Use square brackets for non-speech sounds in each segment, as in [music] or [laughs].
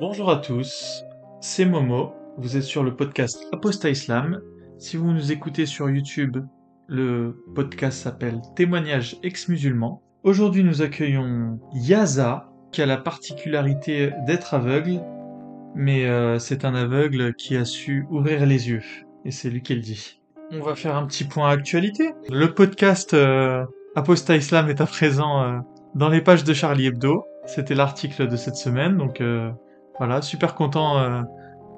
Bonjour à tous, c'est Momo, vous êtes sur le podcast Aposta Islam. Si vous nous écoutez sur YouTube, le podcast s'appelle Témoignages ex-musulmans. Aujourd'hui nous accueillons Yaza, qui a la particularité d'être aveugle, mais euh, c'est un aveugle qui a su ouvrir les yeux, et c'est lui qui le dit. On va faire un petit point actualité. Le podcast euh, Aposta Islam est à présent euh, dans les pages de Charlie Hebdo. C'était l'article de cette semaine, donc euh, voilà, super content euh,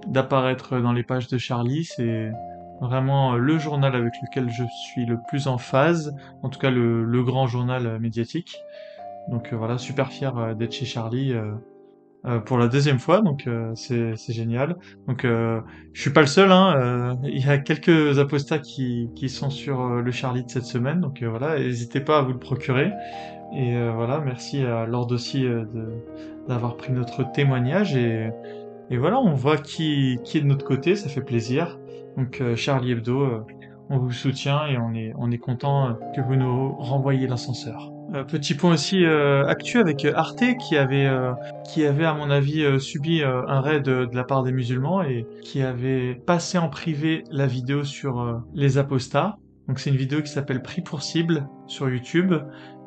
d'apparaître dans les pages de Charlie. C'est vraiment euh, le journal avec lequel je suis le plus en phase, en tout cas le, grand journal euh, médiatique. Donc voilà, super fier d'être chez Charlie euh, pour la deuxième fois, donc euh, c'est génial. Donc euh, je suis pas le seul, hein, euh, il y a quelques apostats qui, qui sont sur euh, le Charlie de cette semaine, donc voilà, n'hésitez pas à vous le procurer. Et voilà, merci à Lord aussi d'avoir pris notre témoignage et, et voilà, on voit qui, qui est de notre côté, ça fait plaisir. Donc Charlie Hebdo, on vous soutient et on est, on est content que vous nous renvoyiez l'ascenseur. Euh, petit point aussi euh, actu avec Arte qui avait, euh, qui avait à mon avis subi un raid de, la part des musulmans et qui avait passé en privé la vidéo sur les apostats. Donc c'est une vidéo qui s'appelle Pris pour cible sur YouTube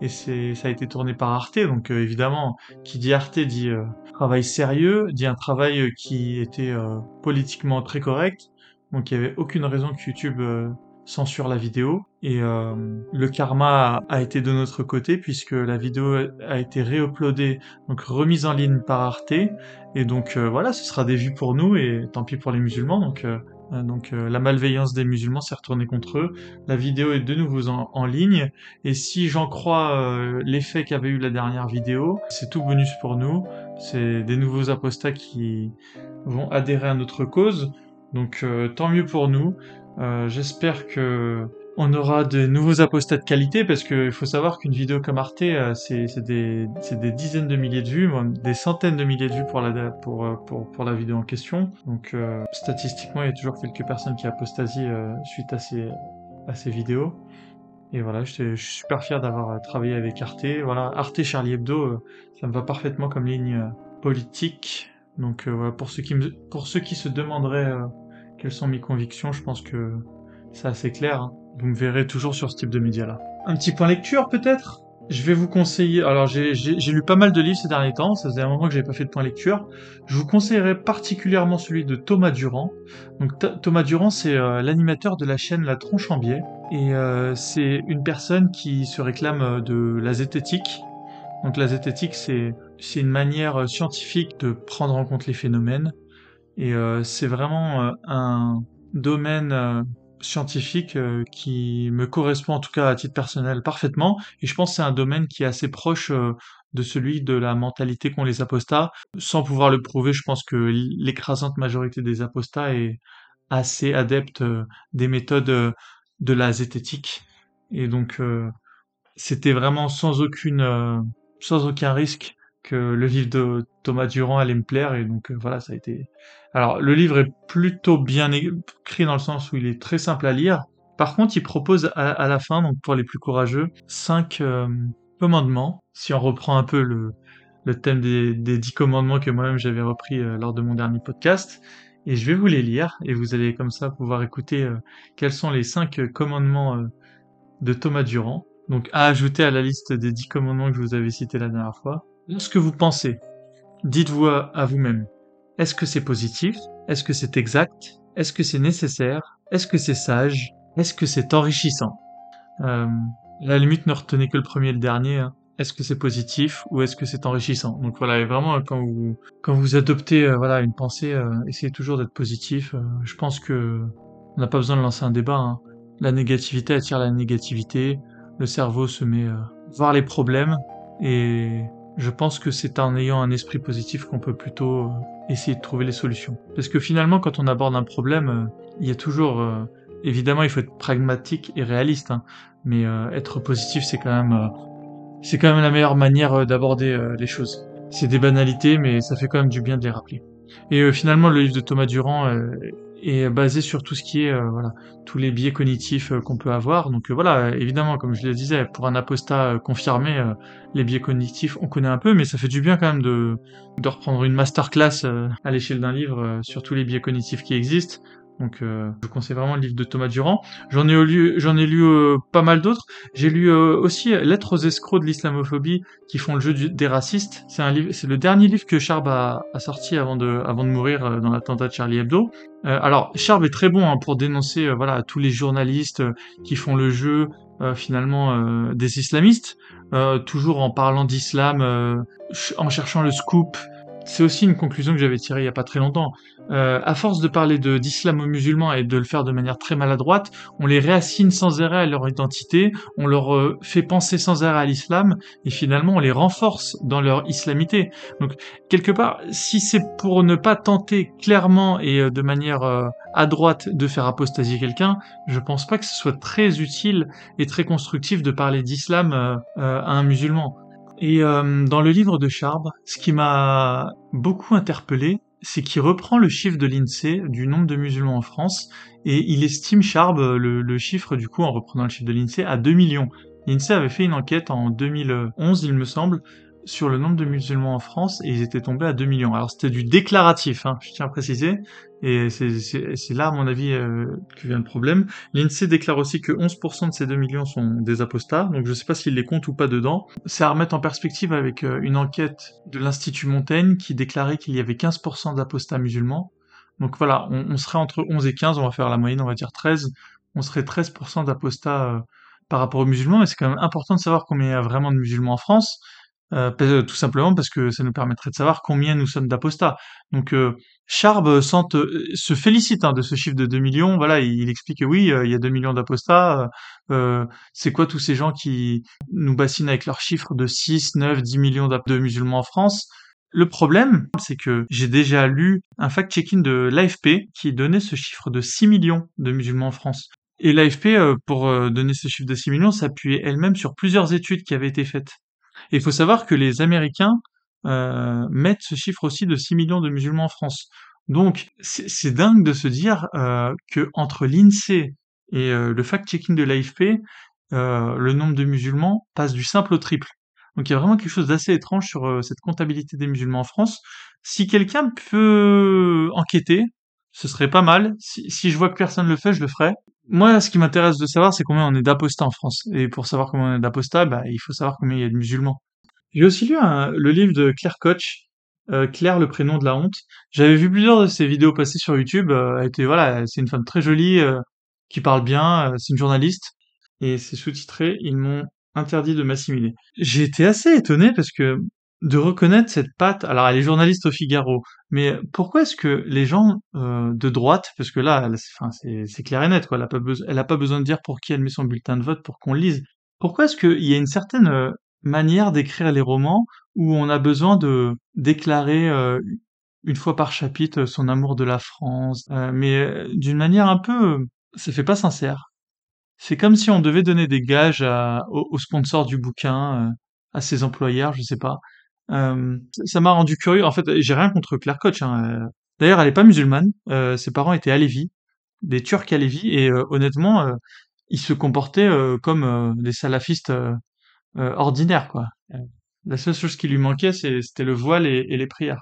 et c'est ça a été tourné par Arte. Donc évidemment, qui dit Arte dit travail sérieux, dit un travail qui était politiquement très correct. Donc il y avait aucune raison que YouTube censure la vidéo et euh, le karma a, été de notre côté puisque la vidéo a été réuploadée donc remise en ligne par Arte et donc euh, voilà ce sera des vues pour nous et tant pis pour les musulmans donc euh, donc la malveillance des musulmans s'est retournée contre eux. La vidéo est de nouveau en, ligne et si j'en crois l'effet qu'avait eu la dernière vidéo, c'est tout bonus pour nous. C'est des nouveaux apostats qui vont adhérer à notre cause. Donc tant mieux pour nous. Euh, J'espère que on aura de nouveaux apostats de qualité parce qu'il faut savoir qu'une vidéo comme Arte, euh, c'est des, dizaines de milliers de vues, des centaines de milliers de vues pour la, euh, vidéo en question. Donc statistiquement, il y a toujours quelques personnes qui apostasient suite à ces, vidéos. Et voilà, je, suis super fier d'avoir travaillé avec Arte. Voilà, Arte Charlie Hebdo, ça me va parfaitement comme ligne politique. Donc voilà, pour ceux qui pour ceux qui se demanderaient quelles sont mes convictions, je pense que c'est assez clair. hein. Vous me verrez toujours sur ce type de média-là. Un petit point lecture peut-être? Je vais vous conseiller... Alors j'ai lu pas mal de livres ces derniers temps, ça faisait un moment que j'avais pas fait de point lecture. Je vous conseillerais particulièrement celui de Thomas Durand. Donc Th- Thomas Durand c'est euh, l'animateur de la chaîne La Tronche en Biais. Et euh, c'est une personne qui se réclame euh, de la zététique. Donc la zététique c'est c'est une manière euh, scientifique de prendre en compte les phénomènes. Et euh, c'est vraiment euh, un domaine euh, scientifique qui me correspond en tout cas à titre personnel parfaitement. Et je pense que c'est un domaine qui est assez proche de celui de la mentalité qu'ont les apostats. Sans pouvoir le prouver, je pense que l'écrasante majorité des apostats est assez adepte des méthodes de la zététique. Et donc c'était vraiment sans aucune sans aucun risque le livre de Thomas Durand allait me plaire et donc euh, voilà ça a été. Alors le livre est plutôt bien écrit dans le sens où il est très simple à lire. Par contre il propose à, la fin donc pour les plus courageux cinq euh, commandements. Si on reprend un peu le thème des, des dix commandements que moi-même j'avais repris euh, lors de mon dernier podcast et je vais vous les lire et vous allez comme ça pouvoir écouter quels sont les cinq commandements de Thomas Durand. Donc à ajouter à la liste des dix commandements que je vous avais cités la dernière fois. Lorsque vous pensez, dites-vous à, vous-même, est-ce que c'est positif? Est-ce que c'est exact? Est-ce que c'est nécessaire? Est-ce que c'est sage? Est-ce que c'est enrichissant? Euh, la limite, ne retenez que le premier et le dernier. hein. Est-ce que c'est positif ou est-ce que c'est enrichissant? Donc voilà, et vraiment quand vous quand vous adoptez euh, voilà une pensée, euh, essayez toujours d'être positif. Euh, je pense que on n'a pas besoin de lancer un débat. hein. La négativité attire la négativité le cerveau se met à voir les problèmes et je pense que c'est en ayant un esprit positif qu'on peut plutôt euh, essayer de trouver les solutions. Parce que finalement, quand on aborde un problème, euh, il y a toujours, euh, évidemment, il faut être pragmatique et réaliste, hein, mais être positif, c'est quand même, c'est quand même la meilleure manière d'aborder les choses. C'est des banalités, mais ça fait quand même du bien de les rappeler. Et finalement, le livre de Thomas Durand et basé sur tout ce qui est euh, voilà tous les biais cognitifs euh, qu'on peut avoir. Donc euh, voilà, évidemment, comme je le disais, pour un apostat confirmé, les biais cognitifs on connaît un peu, mais ça fait du bien quand même de de reprendre une masterclass à l'échelle d'un livre sur tous les biais cognitifs qui existent. Donc euh, je vous conseille vraiment le livre de Thomas Durand. J'en ai lu, j'en ai lu euh, pas mal d'autres. J'ai lu euh, aussi Lettres aux escrocs de l'islamophobie qui font le jeu des racistes. C'est un livre, c'est le dernier livre que Charb a, a, sorti avant de, avant de mourir dans l'attentat de Charlie Hebdo. alors Charb est très bon hein, pour dénoncer voilà tous les journalistes qui font le jeu finalement des islamistes, toujours en parlant d'islam, en cherchant le scoop. C'est aussi une conclusion que j'avais tirée il y a pas très longtemps. Euh, à force de parler de d'islamo-musulmans et de le faire de manière très maladroite, on les réassigne sans arrêt à leur identité, on leur euh, fait penser sans arrêt à l'islam, et finalement on les renforce dans leur islamité. Donc quelque part, si c'est pour ne pas tenter clairement et euh, de manière adroite de faire apostasier quelqu'un, je pense pas que ce soit très utile et très constructif de parler d'islam à un musulman. Et dans le livre de Charb, ce qui m'a beaucoup interpellé, c'est qu'il reprend le chiffre de l'INSEE du nombre de musulmans en France et il estime Charb le, chiffre du coup en reprenant le chiffre de l'INSEE à 2 millions. L'INSEE avait fait une enquête en 2011 il me semble sur le nombre de musulmans en France et ils étaient tombés à 2 millions. Alors c'était du déclaratif, hein, je tiens à préciser, et c'est là à mon avis euh, que vient le problème. L'INSEE déclare aussi que 11% de ces 2 millions sont des apostats, donc je sais pas s'il les compte ou pas dedans. C'est à remettre en perspective avec euh, une enquête de l'Institut Montaigne qui déclarait qu'il y avait 15% d'apostats musulmans. Donc voilà, on, serait entre 11 et 15, on va faire la moyenne, on va dire 13. On serait 13% d'apostats euh, par rapport aux musulmans, mais c'est quand même important de savoir combien il y a vraiment de musulmans en France. Euh, euh, tout simplement parce que ça nous permettrait de savoir combien nous sommes d'apostats. Donc euh, Charb euh, se félicite hein, de ce chiffre de 2 millions. Voilà, il, explique que oui, il y a 2 millions d'apostats. c'est quoi tous ces gens qui nous bassinent avec leurs chiffres de 6, 9, 10 millions de musulmans en France? Le problème, c'est que j'ai déjà lu un fact-checking de l'AFP qui donnait ce chiffre de 6 millions de musulmans en France. Et l'AFP, pour donner ce chiffre de 6 millions, s'appuyait elle-même sur plusieurs études qui avaient été faites. Et il faut savoir que les Américains euh, mettent ce chiffre aussi de 6 millions de musulmans en France. Donc c'est dingue de se dire euh, que entre l'INSEE et euh, le fact-checking de l'AFP, euh, le nombre de musulmans passe du simple au triple. Donc il y a vraiment quelque chose d'assez étrange sur cette comptabilité des musulmans en France. Si quelqu'un peut enquêter, ce serait pas mal. Si, si, je vois que personne le fait, je le ferai. Moi, ce qui m'intéresse de savoir, c'est combien on est d'apostats en France. Et pour savoir combien on est d'apostats, bah, il faut savoir combien il y a de musulmans. J'ai aussi lu le livre de Claire Koch, euh, Claire, le prénom de la honte. J'avais vu plusieurs de ses vidéos passer sur YouTube. Euh, elle était, voilà, c'est une femme très jolie, euh, qui parle bien, c'est une journaliste. Et c'est sous-titré, ils m'ont interdit de m'assimiler. J'ai été assez étonné parce que de reconnaître cette patte. Alors, elle est journaliste au Figaro, mais pourquoi est-ce que les gens euh, de droite, parce que là, enfin, c'est clair et net, quoi. Elle a pas besoin, elle a pas besoin de dire pour qui elle met son bulletin de vote pour qu'on lise. Pourquoi est-ce qu'il y a une certaine euh, manière d'écrire les romans où on a besoin de déclarer euh, une fois par chapitre son amour de la France, mais d'une manière un peu, ça fait pas sincère. C'est comme si on devait donner des gages aux, aux, sponsors du bouquin, à ses employeurs, je sais pas. Euh, ça m'a rendu curieux. En fait, j'ai rien contre Claire Koch. Hein. Euh, d'ailleurs, elle est pas musulmane. Euh, ses parents étaient alévis, des Turcs alévis, et honnêtement, ils se comportaient comme des salafistes ordinaires, quoi. La seule chose qui lui manquait, c'était le voile et, les prières.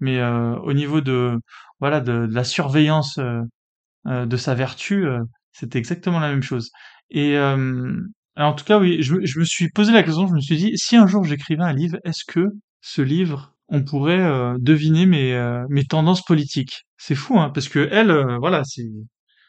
Mais au niveau de voilà de, de la surveillance de sa vertu, c'était exactement la même chose. Et en tout cas, oui, je, me suis posé la question, je me suis dit, si un jour j'écrivais un livre, est-ce que ce livre, on pourrait euh, deviner mes, euh, mes tendances politiques? C'est fou, hein, parce que elle, euh, voilà,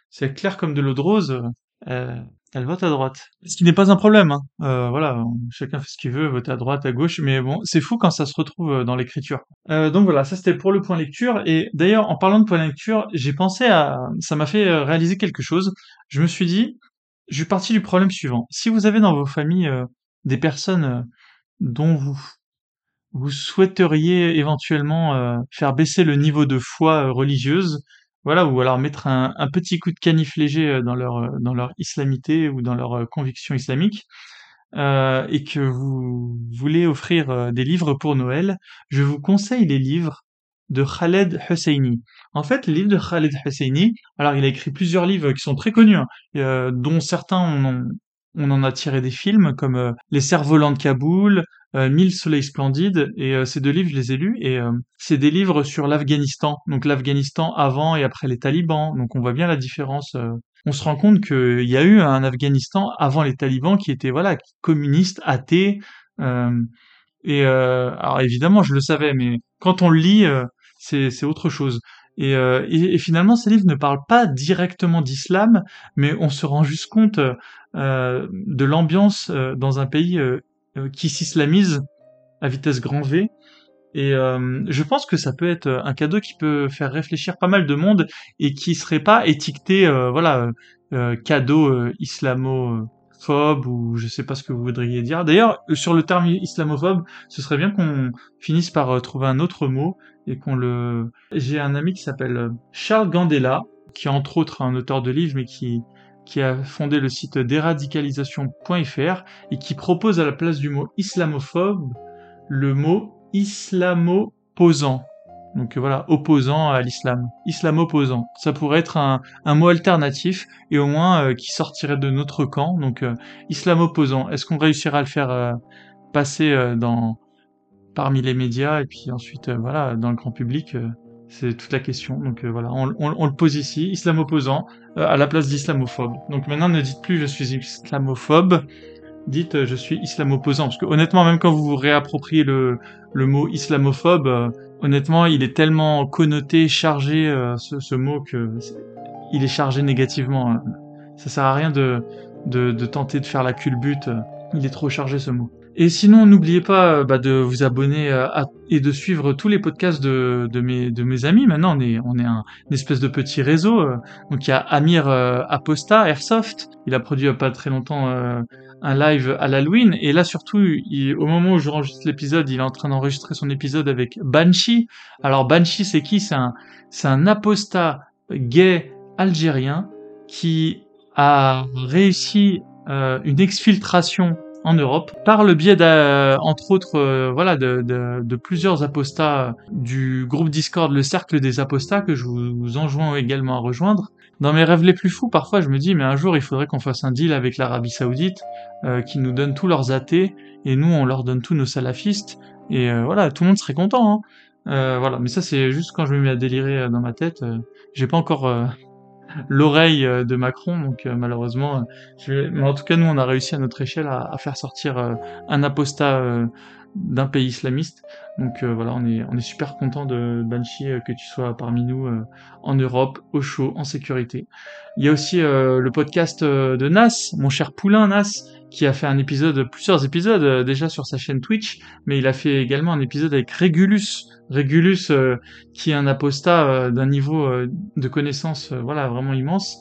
c'est clair comme de l'eau de rose. elle vote à droite. Ce qui n'est pas un problème, hein. voilà, chacun fait ce qu'il veut, voter à droite, à gauche, mais bon, c'est fou quand ça se retrouve dans l'écriture. donc voilà, ça c'était pour le point lecture, et d'ailleurs, en parlant de point lecture, j'ai pensé à... ça m'a fait réaliser quelque chose. Je me suis dit, je suis parti du problème suivant. Si vous avez dans vos familles euh, des personnes euh, dont vous souhaiteriez éventuellement euh, faire baisser le niveau de foi religieuse, voilà, ou alors mettre un, petit coup de canif léger dans leur islamité ou dans leur conviction islamique, et que vous voulez offrir des livres pour Noël, je vous conseille les livres de Khaled Hosseini. En fait, les livres de Khaled Hosseini, alors il a écrit plusieurs livres qui sont très connus, hein, euh, dont certains on, on, en a tiré des films comme euh, Les cerfs-volants de Kaboul, euh, Mille soleils splendides, et ces deux livres je les ai lus, et c'est des livres sur l'Afghanistan, donc l'Afghanistan avant et après les talibans, donc on voit bien la différence. on se rend compte qu'il y a eu un Afghanistan avant les talibans qui était voilà communiste, athée, et alors évidemment je le savais, mais quand on le lit, c'est autre chose. Euh, et, et, finalement, ces livres ne parlent pas directement d'islam, mais on se rend juste compte euh, de l'ambiance euh, dans un pays euh, qui s'islamise à vitesse grand V. Et je pense que ça peut être un cadeau qui peut faire réfléchir pas mal de monde et qui serait pas étiqueté, voilà, cadeau islamo phobe ou je sais pas ce que vous voudriez dire. D'ailleurs, sur le terme islamophobe, ce serait bien qu'on finisse par euh, trouver un autre mot et qu'on le. J'ai un ami qui s'appelle euh, Charles Gandela, qui est entre autres un auteur de livres, mais qui a fondé le site déradicalisation.fr et qui propose à la place du mot islamophobe le mot islamoposant. Donc voilà, opposant à l'islam, islam-opposant. Ça pourrait être un, mot alternatif et au moins euh, qui sortirait de notre camp. Donc euh, islam-opposant. Est-ce qu'on réussira à le faire euh, passer dans parmi les médias et puis ensuite voilà dans le grand public C'est toute la question. Donc voilà, on, le pose ici, islam-opposant à la place d'islamophobe. Donc maintenant ne dites plus je suis islamophobe. Dites je suis islamopposant parce que honnêtement même quand vous vous réappropriez le, le mot islamophobe honnêtement, il est tellement connoté, chargé, euh, ce, mot, que il est chargé négativement. Hein. Ça sert à rien de, de, tenter de faire la culbute. Il est trop chargé, ce mot. Et sinon, n'oubliez pas euh, bah, de vous abonner euh, et de suivre tous les podcasts de, de, mes, de mes amis. Maintenant, on est, on est un une espèce de petit réseau. Donc, il y a Amir Aposta, Airsoft. Il a produit il n'y a pas très longtemps un live à l'Halloween. Et là, surtout, au moment où je enregistre l'épisode, il est en train d'enregistrer son épisode avec Banshee. Alors, Banshee, c'est qui? C'est un, un apostat gay algérien qui a réussi euh, une exfiltration en Europe par le biais entre autres euh, voilà de, de, de, plusieurs apostats du groupe Discord le cercle des apostats que je vous enjoins également à rejoindre dans mes rêves les plus fous, parfois je me dis, mais un jour il faudrait qu'on fasse un deal avec l'Arabie Saoudite, euh, qui nous donne tous leurs athées, et nous on leur donne tous nos salafistes, et euh, voilà, tout le monde serait content. Hein. Euh, voilà, mais ça c'est juste quand je me mets à délirer dans ma tête. J'ai pas encore l'oreille de Macron, donc malheureusement. Je... Mais en tout cas, nous on a réussi à notre échelle à, faire sortir un apostat d'un pays islamiste. Donc euh, voilà, on est, on est super content de Banshee euh, que tu sois parmi nous euh, en Europe, au chaud, en sécurité. Il y a aussi le podcast de Nas, mon cher poulain Nas, qui a fait un épisode, plusieurs épisodes déjà sur sa chaîne Twitch, mais il a fait également un épisode avec Regulus, Regulus qui est un apostat d'un niveau de connaissance voilà vraiment immense.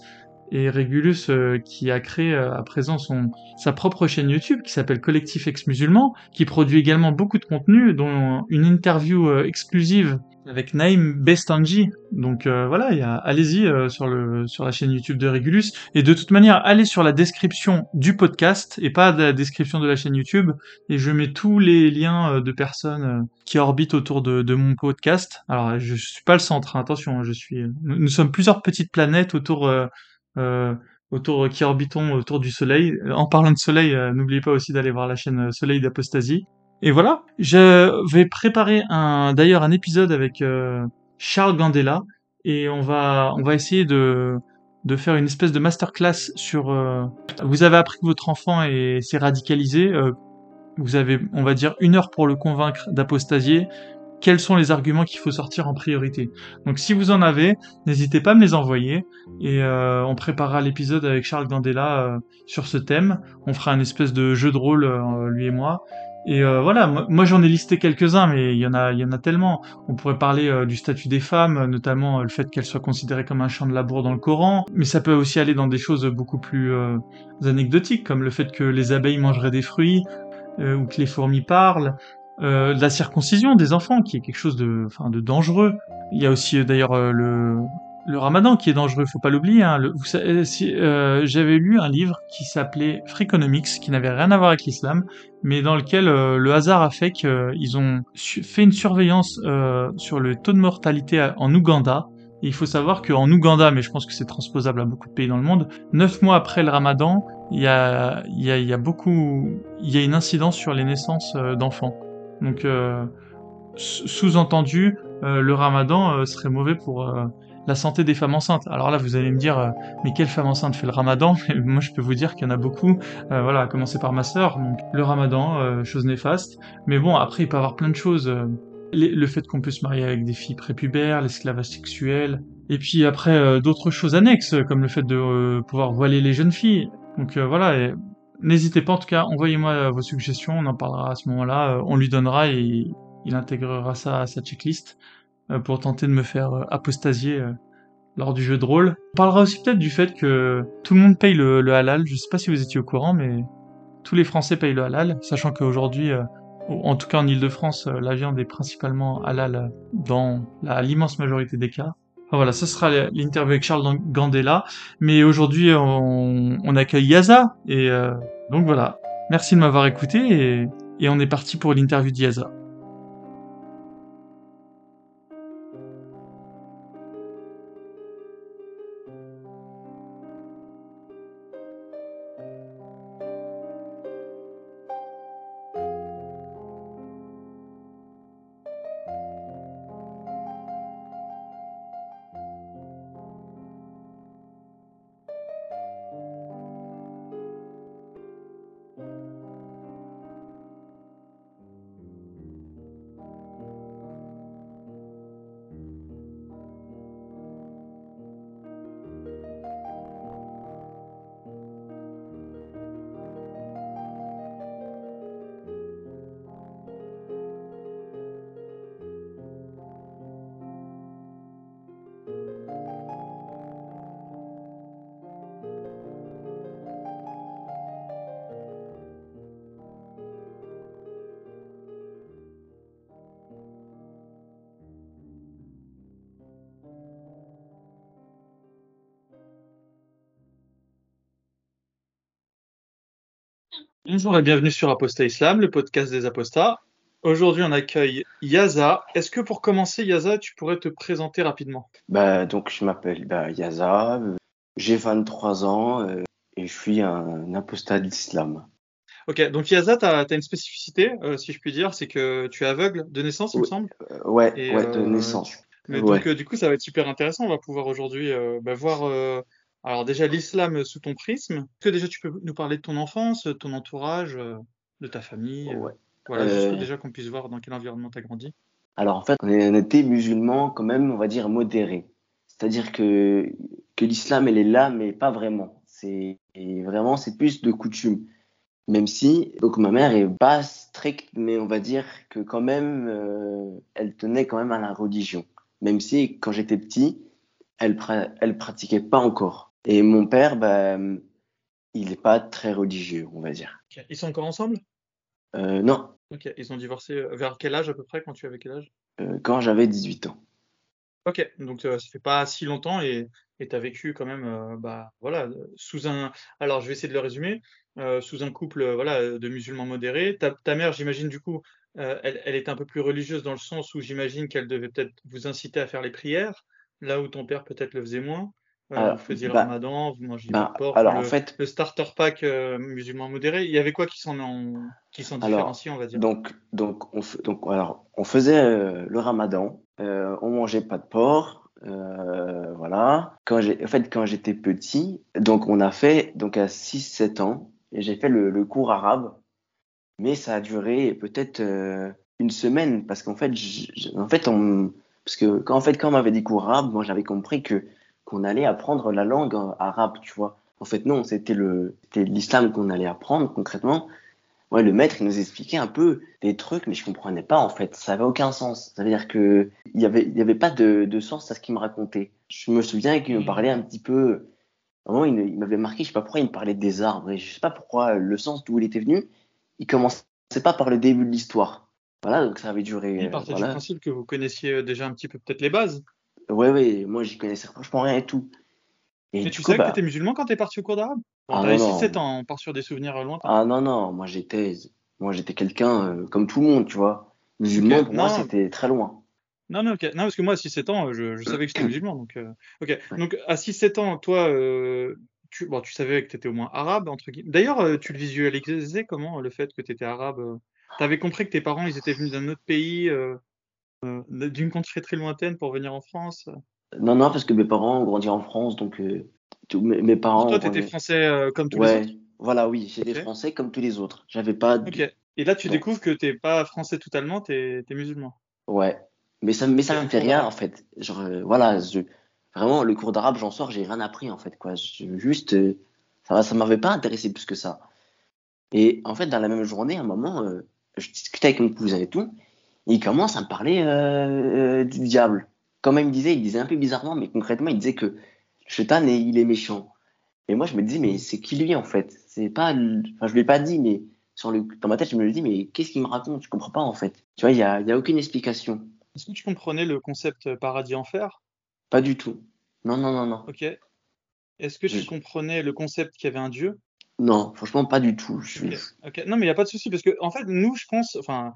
Et Regulus euh, qui a créé euh, à présent son sa propre chaîne YouTube qui s'appelle Collectif Ex-Musulman, qui produit également beaucoup de contenu, dont une interview euh, exclusive avec Naïm Bestanji. Donc voilà, y a, allez-y sur le sur la chaîne YouTube de Regulus et de toute manière allez sur la description du podcast et pas de la description de la chaîne YouTube et je mets tous les liens de personnes qui orbitent autour de, de, mon podcast. Alors je suis pas le centre, hein, attention, je suis nous, sommes plusieurs petites planètes autour euh, autour qui orbitons autour du Soleil. En parlant de Soleil, euh, n'oubliez pas aussi d'aller voir la chaîne euh, Soleil d'Apostasie. Et voilà, je vais préparer un d'ailleurs un épisode avec Charles Gandela et on va on va essayer de de faire une espèce de masterclass sur vous avez appris que votre enfant est s'est radicalisé vous avez on va dire une heure pour le convaincre d'apostasier quels sont les arguments qu'il faut sortir en priorité. Donc si vous en avez, n'hésitez pas à me les envoyer et euh, on préparera l'épisode avec Charles Gandela euh, sur ce thème. On fera un espèce de jeu de rôle euh, lui et moi. Et voilà, moi, j'en ai listé quelques-uns, mais il y en a, il y en a tellement. On pourrait parler du statut des femmes, notamment le fait qu'elles soient considérées comme un champ de labour dans le Coran, mais ça peut aussi aller dans des choses beaucoup plus anecdotiques, comme le fait que les abeilles mangeraient des fruits, ou que les fourmis parlent, euh, la circoncision des enfants, qui est quelque chose de, enfin, de dangereux. Il y a aussi euh, d'ailleurs euh, le le ramadan qui est dangereux, faut pas l'oublier. Hein. Si, euh, j'avais lu un livre qui s'appelait Freakonomics, qui n'avait rien à voir avec l'islam, mais dans lequel euh, le hasard a fait qu'ils ont fait une surveillance euh, sur le taux de mortalité en Ouganda. Et il faut savoir qu'en Ouganda, mais je pense que c'est transposable à beaucoup de pays dans le monde, neuf mois après le ramadan, il y a, y a, y a beaucoup, il y a une incidence sur les naissances euh, d'enfants. Donc, euh, sous-entendu, euh, le ramadan euh, serait mauvais pour la santé des femmes enceintes. Alors là, vous allez me dire, mais quelle femme enceinte fait le ramadan? [laughs] Moi, je peux vous dire qu'il y en a beaucoup. Voilà, à commencer par ma sœur. Donc, le ramadan, chose néfaste. Mais bon, après, il peut y avoir plein de choses. le fait qu'on peut se marier avec des filles prépubères, l'esclavage sexuel, et puis après d'autres choses annexes, comme le fait de pouvoir voiler les jeunes filles. Donc voilà, n'hésitez pas en tout cas, envoyez-moi euh, vos suggestions, on en parlera à ce moment-là, euh, on lui donnera et il intégrera ça à sa checklist euh, pour tenter de me faire apostasier lors du jeu de rôle. On parlera aussi peut-être du fait que tout le monde paye le, halal, je sais pas si vous étiez au courant, mais tous les Français payent le halal, sachant qu'aujourd'hui, en tout cas en Ile-de-France, la viande est principalement halal dans l'immense majorité des cas. Enfin, voilà, ça sera l'interview avec Charles Gandela. Mais aujourd'hui, on, accueille Yaza. Et euh, donc voilà, merci de m'avoir écouté. Et, et on est parti pour l'interview d'Yaza. Bonjour et bienvenue sur Apostat Islam, le podcast des apostats. Aujourd'hui, on accueille Yaza. Est-ce que pour commencer, Yaza, tu pourrais te présenter rapidement? Bah, donc, je m'appelle bah, Yaza, euh, j'ai 23 ans euh, et je suis un apostat d'islam. Ok, donc Yaza, tu as, une spécificité, euh, si je puis dire, c'est que tu es aveugle de naissance, il me semble? Euh, ouais, Et, ouais, de naissance. Mais Ouais. donc, du coup, ça va être super intéressant. On va pouvoir aujourd'hui bah, voir, alors déjà l'islam sous ton prisme. Est-ce que déjà tu peux nous parler de ton enfance, ton entourage, euh, de ta famille euh, Ouais. Voilà, juste Euh, déjà qu'on puisse voir dans quel environnement tu as grandi? Alors, en fait, on est- on était musulmans quand même, on va dire, modérés. C'est-à-dire que, que l'islam, elle est là, mais pas vraiment. C'est vraiment, c'est plus de coutume. Même si, donc ma mère est pas stricte, mais on va dire que quand même, euh, elle tenait quand même à la religion. Même si, quand j'étais petit, elle, elle pratiquait pas encore. Et mon père, bah, il est pas très religieux, on va dire. Ils sont encore ensemble? Euh, non, Ok, ils ont divorcé euh, vers quel âge à peu près quand tu avais quel âge? Euh, quand j'avais 18 ans. Ok, donc euh, ça fait pas si longtemps et et t'as vécu quand même, bah voilà, sous un. Alors je vais essayer de le résumer, sous un couple, voilà, de musulmans modérés. Ta, ta mère, j'imagine du coup, elle, elle était un peu plus religieuse dans le sens où j'imagine qu'elle devait peut-être vous inciter à faire les prières, là où ton père peut-être le faisait moins. Alors, vous faisiez le bah, ramadan, vous mangiez bah, pas de porc, alors enfin, en le, fait, le starter pack euh, musulman modéré. Il y avait quoi qui s'en en- qui s'en on va dire? donc, donc, on, donc, alors, on faisait euh, le ramadan, euh, on mangeait pas de porc, euh, voilà. Quand j'ai, en fait, quand j'étais petit, donc on a fait, donc à 6-7 ans, j'ai fait le, le cours arabe, mais ça a duré peut-être une semaine, parce qu'en fait, en fait, on, parce que quand, en fait, quand on m'avait dit cours arabe, moi j'avais compris que qu'on allait apprendre la langue arabe, tu vois. En fait, non, c'était le, l'islam qu'on allait apprendre concrètement. Ouais, le maître, il nous expliquait un peu des trucs, mais je comprenais pas, en fait. Ça avait aucun sens. Ça veut dire que il y avait, il y avait pas de, de sens à ce qu'il me racontait. Je me souviens qu'il me Mhm. parlait un petit peu, vraiment, il, il m'avait marqué, je sais pas pourquoi il me parlait des arbres, et je sais pas pourquoi, le sens d'où il était venu, il commençait pas par le début de l'histoire. Voilà, donc ça avait duré, Il euh, partait du voilà. principe que vous connaissiez euh, déjà un petit peu peut-être les bases. Ouais, ouais, moi j'y connaissais franchement rien et tout. Et Mais tu savais que bah tu étais musulman quand tu es parti au cours d'arabe? Ah T'avais non, 6-7 non. ans, on part sur des souvenirs lointains. Ah non, non, moi j'étais moi j'étais quelqu'un euh, comme tout le monde, tu vois. Musulman, pour moi, c'était très loin. non, non, ok. Non, parce que moi, à 6-7 ans, je, je savais que j'étais [clears throat] musulman. Donc, euh, ok. Ouais. Donc, à 6-7 ans, toi, euh, tu, bon, tu savais que tu étais au moins arabe, entre guillemets. D'ailleurs, tu le visualisais comment, le fait que tu étais arabe? Euh, T'avais compris que tes parents, ils étaient venus d'un autre pays, d'une contrée très lointaine pour venir en France? Non, non, parce que mes parents ont grandi en France, donc euh, mes, parents toi, tu étais français euh, comme tous les Ouais, autres? voilà, oui, j'étais français comme tous les autres. J'avais pas de... Et là, tu découvres que t'es pas français totalement, t'es, t'es musulman. ouais. Mais ça, mais ça me fait rien, en fait. Genre, euh, voilà, je... vraiment, le cours d'arabe, j'en sors, j'ai rien appris, en fait, quoi. Je- juste, euh, ça, ça m'avait pas intéressé plus que ça. Et en fait, dans la même journée, à un moment, euh, je discutais avec mon cousin et tout, et il commence à me parler euh, euh, du diable. Comme il me disait, il disait un peu bizarrement, mais concrètement, il disait que est- il est méchant. Et moi, je me dis, mais c'est qui lui, en fait? C'est pas, enfin, je lui ai pas dit, mais sur le, dans ma tête, je me dis, mais qu'est-ce qu'il me raconte? Je comprends pas, en fait. Tu vois, il y a, y a aucune explication. Est-ce que tu comprenais le concept euh, paradis-enfer? Pas du tout. Non, non, non, non. Ok. Est-ce que tu Je- comprenais le concept qu'il y avait un Dieu? non, franchement, pas du tout. Je. Non, mais il n'y a pas de souci, parce que, en fait, nous, je pense, enfin,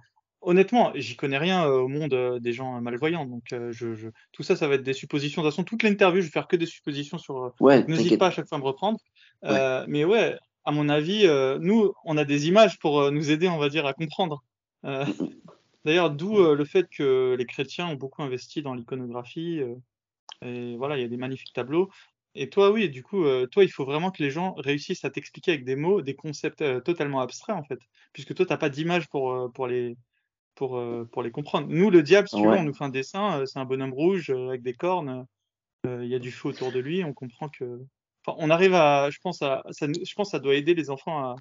honnêtement, j'y connais rien euh, au monde euh, des gens euh, malvoyants. Donc, je, je- tout ça, ça va être des suppositions. De toute façon, toute l'interview, je vais faire que des suppositions sur. ouais, n'hésite pas à chaque fois à me reprendre. Ouais. Euh, mais ouais, à mon avis, euh, nous, on a des images pour nous aider, on va dire, à comprendre. Euh, [laughs] d'ailleurs, d'où le fait que les chrétiens ont beaucoup investi dans l'iconographie. et voilà, il y a des magnifiques tableaux. Et toi, oui, du coup, toi, il faut vraiment que les gens réussissent à t'expliquer avec des mots, des concepts totalement abstraits, en fait. Puisque toi, t'as pas d'image pour, pour les, pour, euh, pour les comprendre. Nous, le diable, si tu veux, on nous fait un dessin, euh, c'est un bonhomme rouge euh, avec des cornes, il y a du feu autour de lui, on comprend que. Enfin, on arrive à, je pense, à, ça, je pense, que ça doit aider les enfants à,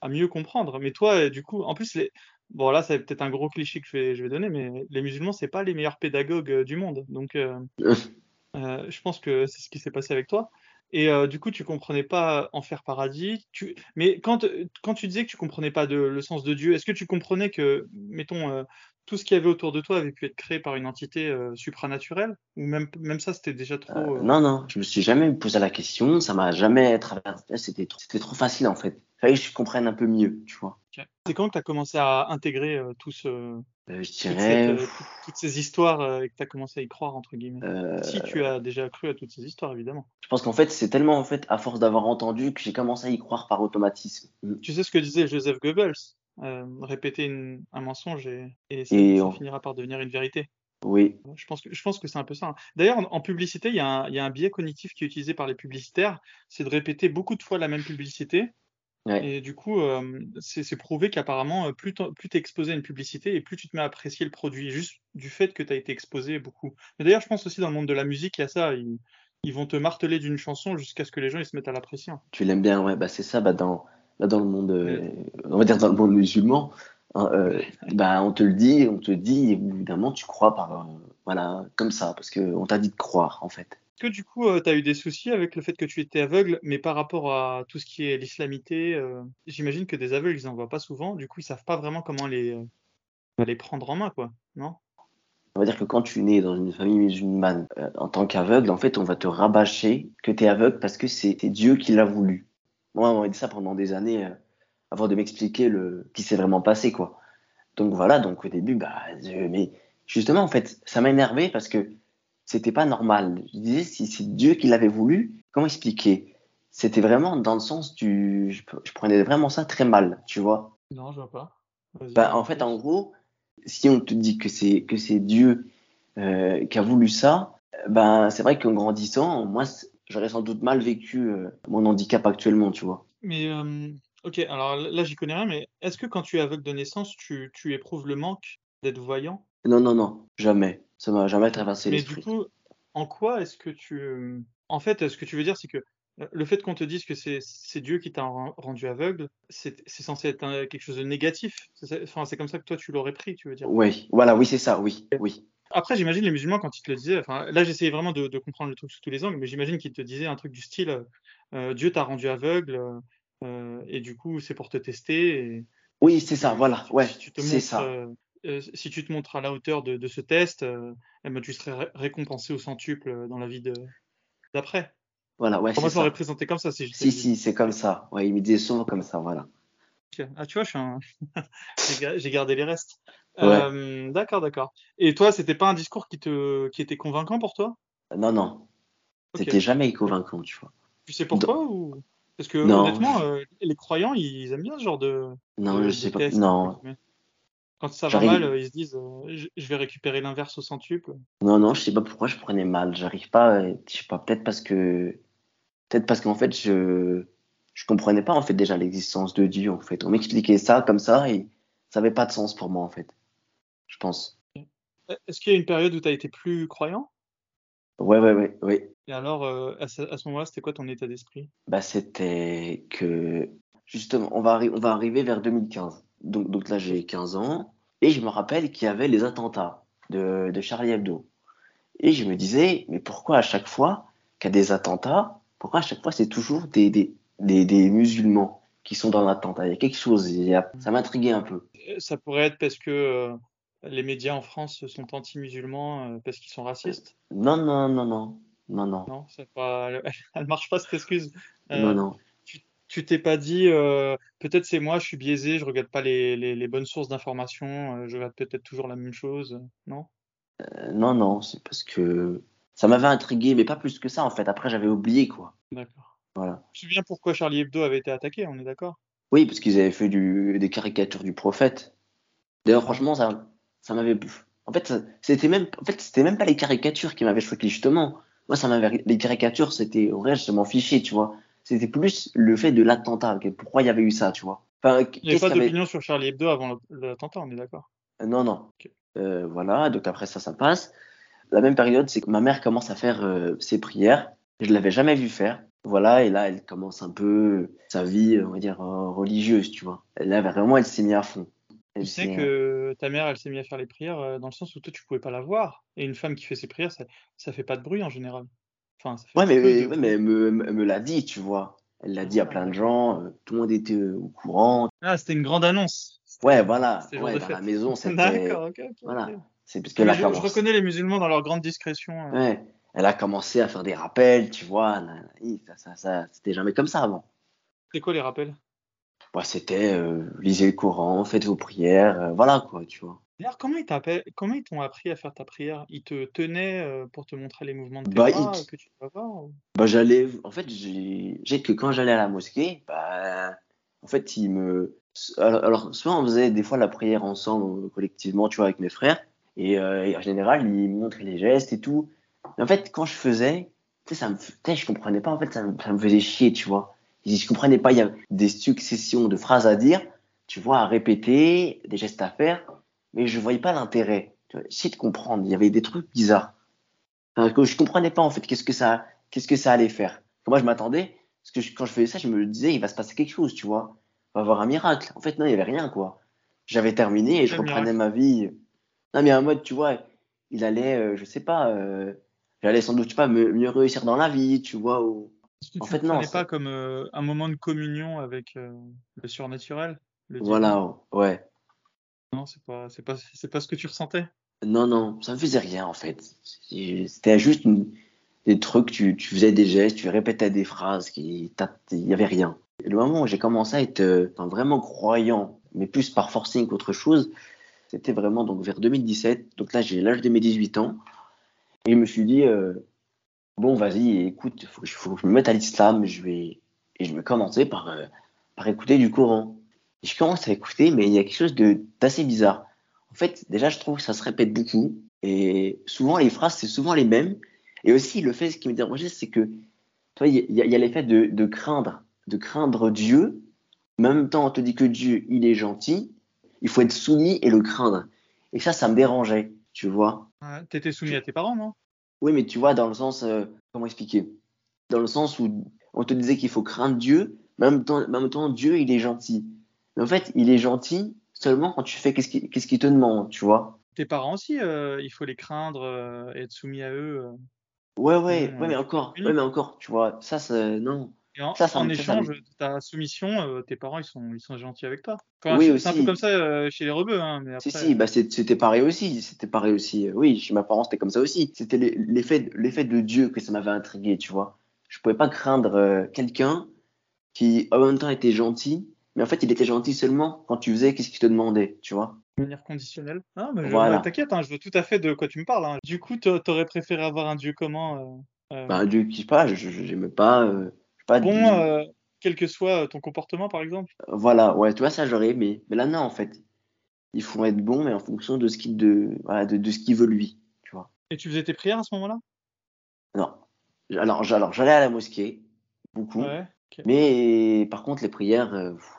à mieux comprendre. Mais toi, du coup, en plus, les... bon, là, c'est peut-être un gros cliché que je vais, je vais donner, mais les musulmans, c'est pas les meilleurs pédagogues du monde. Donc, euh, [laughs] euh, je pense que c'est ce qui s'est passé avec toi. Et euh, du coup, tu comprenais pas Enfer Paradis. Tu... Mais quand, quand tu disais que tu comprenais pas de, le sens de Dieu, est-ce que tu comprenais que, mettons, euh, tout ce qu'il y avait autour de toi avait pu être créé par une entité euh, supranaturelle? Ou même, même ça, c'était déjà trop. Euh, euh, non, non, je me suis jamais posé la question, ça m'a jamais traversé, c'était trop, c'était trop facile en fait. Fallait que je comprenne un peu mieux, tu vois. C'est quand que tu as commencé à intégrer euh, tout ce, Euh, je dirais, euh, tout- toutes ces histoires euh, et que tu as commencé à y croire, entre guillemets? euh, Si tu as déjà cru à toutes ces histoires, évidemment. je pense qu'en fait, c'est tellement en fait, à force d'avoir entendu que j'ai commencé à y croire par automatisme. Mm. Tu sais ce que disait Joseph Goebbels? Euh, répéter une- un mensonge et, et ça, Et ça on- finira par devenir une vérité. oui, Je pense que, je pense que c'est un peu ça. hein. D'ailleurs, en, en publicité, il y, a un, il y a un biais cognitif qui est utilisé par les publicitaires, c'est de répéter beaucoup de fois la même publicité. Ouais, Et du coup, euh, c'est prouvé qu'apparemment, plus tu es exposé à une publicité et plus tu te mets à apprécier le produit, juste du fait que tu as été exposé beaucoup. Mais d'ailleurs, je pense aussi dans le monde de la musique, il y a ça. Ils, ils vont te marteler d'une chanson jusqu'à ce que les gens ils se mettent à l'apprécier. tu l'aimes bien, ouais, bah c'est ça, bah dans, bah, dans le monde, euh, on va dire dans le monde musulman, hein, euh, bah on te le dit, on te dit, et évidemment tu crois par, euh, voilà, comme ça, parce que on t'a dit de croire en fait. Que du coup, tu as eu des soucis avec le fait que tu étais aveugle, mais par rapport à tout ce qui est l'islamité, euh, j'imagine que des aveugles, ils en voient pas souvent, du coup, ils savent pas vraiment comment les, euh, prendre en main, quoi, non? On va dire que quand tu nais dans une famille musulmane euh, en tant qu'aveugle, en fait, on va te rabâcher que tu es aveugle parce que c'est Dieu qui l'a voulu. Moi, on m'a dit ça pendant des années euh, avant de m'expliquer le qui s'est vraiment passé, quoi. Donc voilà, donc au début, bah, mais justement, en fait, ça m'a énervé parce que c'était pas normal. Je disais, si c'est Dieu qui l'avait voulu, comment expliquer? C'était vraiment dans le sens du, je, prenais vraiment ça très mal, tu vois. Non, je vois pas. Bah, en fait, en gros, si on te dit que c'est que c'est Dieu euh, qui a voulu ça, ben c'est vrai qu'en grandissant, moi, j'aurais sans doute mal vécu euh, mon handicap actuellement, tu vois. Mais, euh, ok, alors là, j'y connais rien, mais est-ce que quand tu es aveugle de naissance, tu, tu éprouves le manque d'être voyant? Non, non, non, jamais. Ça m'a jamais traversé Mais du coup, en quoi est-ce que tu... euh, En fait, ce que tu veux dire, c'est que euh, le fait qu'on te dise que c'est Dieu qui t'a ren- rendu aveugle, c'est censé être un- quelque chose de négatif. C'est ça- Enfin, c'est comme ça que toi, tu l'aurais pris, tu veux dire. Oui, voilà, oui, c'est ça, oui, oui. Après, j'imagine les musulmans, quand ils te le disaient, enfin, là, j'essayais vraiment de, de comprendre le truc sous tous les angles, mais j'imagine qu'ils te disaient un truc du style euh, Dieu t'a rendu aveugle, euh, et du coup, c'est pour te tester, et, Oui, c'est ça, voilà, ouais, c'est ça. euh, euh, si tu te montres à la hauteur de, de ce test, euh, eh ben, tu serais ré- récompensé au centuple euh, dans la vie d'après. Voilà, ouais, Pour moi, je l'aurais présenté comme ça si Si, si, c'est comme ça. Ouais, il me disait souvent comme ça, voilà. Ah, tu vois, un... [laughs] j'ai ga- j'ai gardé les restes. Ouais. Euh, d'accord, d'accord. Et toi, c'était pas un discours qui te qui était convaincant pour toi? Non, non, c'était jamais convaincant, tu vois. Tu sais pourquoi ou? Parce que Non, honnêtement, euh, les croyants, ils aiment bien ce genre de non, de, je sais pas. Non. Quand ça va mal, euh, ils se disent, euh, je, vais récupérer l'inverse au centuple. Non, non, je sais pas pourquoi je prenais mal. J'arrive pas, euh, je sais pas, peut-être parce que, peut-être parce qu'en fait, je, je comprenais pas, en fait, déjà l'existence de Dieu, en fait. On m'expliquait ça comme ça et ça avait pas de sens pour moi, en fait. Je pense. Est-ce qu'il y a une période où tu as été plus croyant? Ouais, ouais, ouais, ouais. Et alors, euh, à ce, moment-là, c'était quoi ton état d'esprit? Bah, c'était que, justement, on va, on va arriver vers 2015. Donc, donc là, j'ai 15 ans. Et je me rappelle qu'il y avait les attentats de, de Charlie Hebdo. Et je me disais, mais pourquoi à chaque fois qu'il y a des attentats, pourquoi à chaque fois c'est toujours des, des, des, des musulmans qui sont dans l'attentat? Il y a quelque chose, il y a- ça m'intriguait un peu. Euh, Ça pourrait être parce que euh, les médias en France sont anti-musulmans, euh, parce qu'ils sont racistes? Non, non, non, non, non, non, Non, pas, [laughs] elle, marche pas cette excuse. non, Euh, non. Tu t'es pas dit, euh, peut-être c'est moi, je suis biaisé, je regarde pas les, les, les bonnes sources d'informations, euh, je regarde peut-être toujours la même chose, non? Euh, non, non, c'est parce que ça m'avait intrigué, mais pas plus que ça, en fait. Après, j'avais oublié, quoi. D'accord. Voilà. Tu te souviens pourquoi Charlie Hebdo avait été attaqué, on est d'accord? Oui, parce qu'ils avaient fait du, des caricatures du prophète. D'ailleurs, franchement, ça, ça m'avait. En fait, c'était même, en fait, c'était même pas les caricatures qui m'avaient choqué, justement. Moi, ça m'avait. Les caricatures, c'était. En vrai, je m'en fichais, tu vois. C'était plus le fait de l'attentat. Pourquoi il y avait eu ça, tu vois? Enfin, Il n'y avait pas avait. d'opinion sur Charlie Hebdo avant l'attentat, on est d'accord? Euh, Non, non. Euh, voilà, donc après ça, ça passe. La même période, c'est que ma mère commence à faire euh, ses prières. Je l'avais jamais vu faire. Voilà, et là, elle commence un peu sa vie, on va dire, euh, religieuse, tu vois. Là, vraiment, elle s'est mise à fond. Tu sais que ta mère, elle s'est mise à faire les prières dans le sens où toi, tu pouvais pas la voir. Et une femme qui fait ses prières, ça, ça fait pas de bruit en général. Enfin, ça fait Ouais, mais, peu de ouais, mais elle me, l'a dit, tu vois. Elle l'a dit à Ah, plein de gens, euh, tout le monde était euh, au courant. Ah, c'était une grande annonce. Ouais, voilà. Ouais, dans fête. la maison, [laughs] c'était. D'accord, ok. Voilà. C'est parce qu'elle a je, reconnais les musulmans dans leur grande discrétion. euh. Ouais, elle a commencé à faire des rappels, tu vois. Ça, ça, ça, c'était jamais comme ça avant. C'est quoi les rappels? Ouais, c'était euh, lisez le Coran, faites vos prières, euh, voilà quoi, tu vois. D'ailleurs, comment ils t'appellent- comment ils t'ont appris à faire ta prière? Ils te tenaient euh, pour te montrer les mouvements de tes Bah, bras euh, que tu vas voir? ou- Bah, j'allais, en fait, j'ai j'ai que quand j'allais à la mosquée, bah, en fait, ils me. Alors, alors, soit on faisait des fois la prière ensemble, euh, collectivement, tu vois, avec mes frères, et, euh, et en général, ils me montraient les gestes et tout. Mais en fait, quand je faisais, tu sais, ça me, tu sais, je comprenais pas, en fait, ça me, ça me faisait chier, tu vois. Je je comprenais pas, il y a des successions de phrases à dire, tu vois, à répéter, des gestes à faire, mais je voyais pas l'intérêt. J'essayais de comprendre, il y avait des trucs bizarres. Enfin, que je comprenais pas, en fait, qu'est-ce que ça, qu'est-ce que ça allait faire? Moi, je m'attendais, parce que je- quand je faisais ça, je me disais, il va se passer quelque chose, tu vois. On va avoir un miracle. En fait, non, il y avait rien, quoi. J'avais terminé et je reprenais miracle ma vie. Non, mais en mode, tu vois, il allait, euh, je sais pas, euh, j'allais sans doute, pas, me- mieux réussir dans la vie, tu vois. Ou... Est-ce que En tu fait, non, c'est- pas comme euh, un moment de communion avec euh, le surnaturel, le? Voilà, ouais. Non, c'est pas, c'est pas, c'est pas ce que tu ressentais? Non, non, ça me faisait rien, en fait. C'était juste des trucs, tu, tu faisais des gestes, tu répétais des phrases, il y avait rien. Le moment où j'ai commencé à être euh, vraiment croyant, mais plus par forcing qu'autre chose, c'était vraiment donc vers 2017. Donc là, j'ai l'âge de mes 18 ans. Et je me suis dit, euh, bon, vas-y, écoute, il faut, faut que je me mette à l'islam. Je vais... Et je vais commencer par, euh, par écouter du Coran. Et je commence à écouter, mais il y a quelque chose d'assez bizarre. En fait, déjà, je trouve que ça se répète beaucoup. Et souvent, les phrases, c'est souvent les mêmes. Et aussi, le fait, ce qui me dérangeait, c'est que, tu vois, il y, a- a l'effet de, de craindre, de craindre Dieu. Mais en même temps, on te dit que Dieu, il est gentil. Il faut être soumis et le craindre. Et ça, ça me dérangeait, tu vois. Ouais, T'étais soumis à tes parents, non? Oui, mais tu vois, dans le sens, euh, comment expliquer? Dans le sens où on te disait qu'il faut craindre Dieu, mais en même temps, en même temps, Dieu, il est gentil. Mais en fait, il est gentil seulement quand tu fais qu'est-ce qu'il te demande, tu vois. Tes parents aussi, euh, il faut les craindre euh, et être soumis à eux. euh. Ouais, ouais, Mmh, ouais, mais euh, encore, ouais, mais encore, tu vois, ça, c'est, non. Et en, Ça, en échange de ta soumission, euh, tes parents, ils sont, ils sont gentils avec toi. Oui, Enfin, c'est un peu comme ça euh, chez les rebeux, hein, mais Si, après... si, bah c'était pareil aussi. C'était pareil aussi. Oui, chez mes parents, c'était comme ça aussi. C'était l'e- l'effet l'effet de Dieu que ça m'avait intrigué, tu vois. Je pouvais pas craindre euh, quelqu'un qui, en même temps, était gentil, mais en fait, il était gentil seulement quand tu faisais qu'est-ce qu'il te demandait, tu vois. De manière conditionnelle. Ah, mais Voilà. t'inquiète, hein, je vois tout à fait de quoi tu me parles. hein. Du coup, t'a- t'aurais préféré avoir un dieu comment euh, euh, Bah, un Dieu qui, je sais pas, j'aimais pas, euh, pas. Bon, du- euh, quel que soit ton comportement, par exemple. Voilà, ouais, tu vois, ça, j'aurais aimé. Mais là, non, en fait. Il faut être bon, mais en fonction de ce qu'il de, voilà, de, de ce qu'il veut lui, tu vois. Et tu faisais tes prières à ce moment-là? Non. Alors, j'allais à la mosquée, beaucoup. Ouais. Mais par contre, les prières, euh, pff,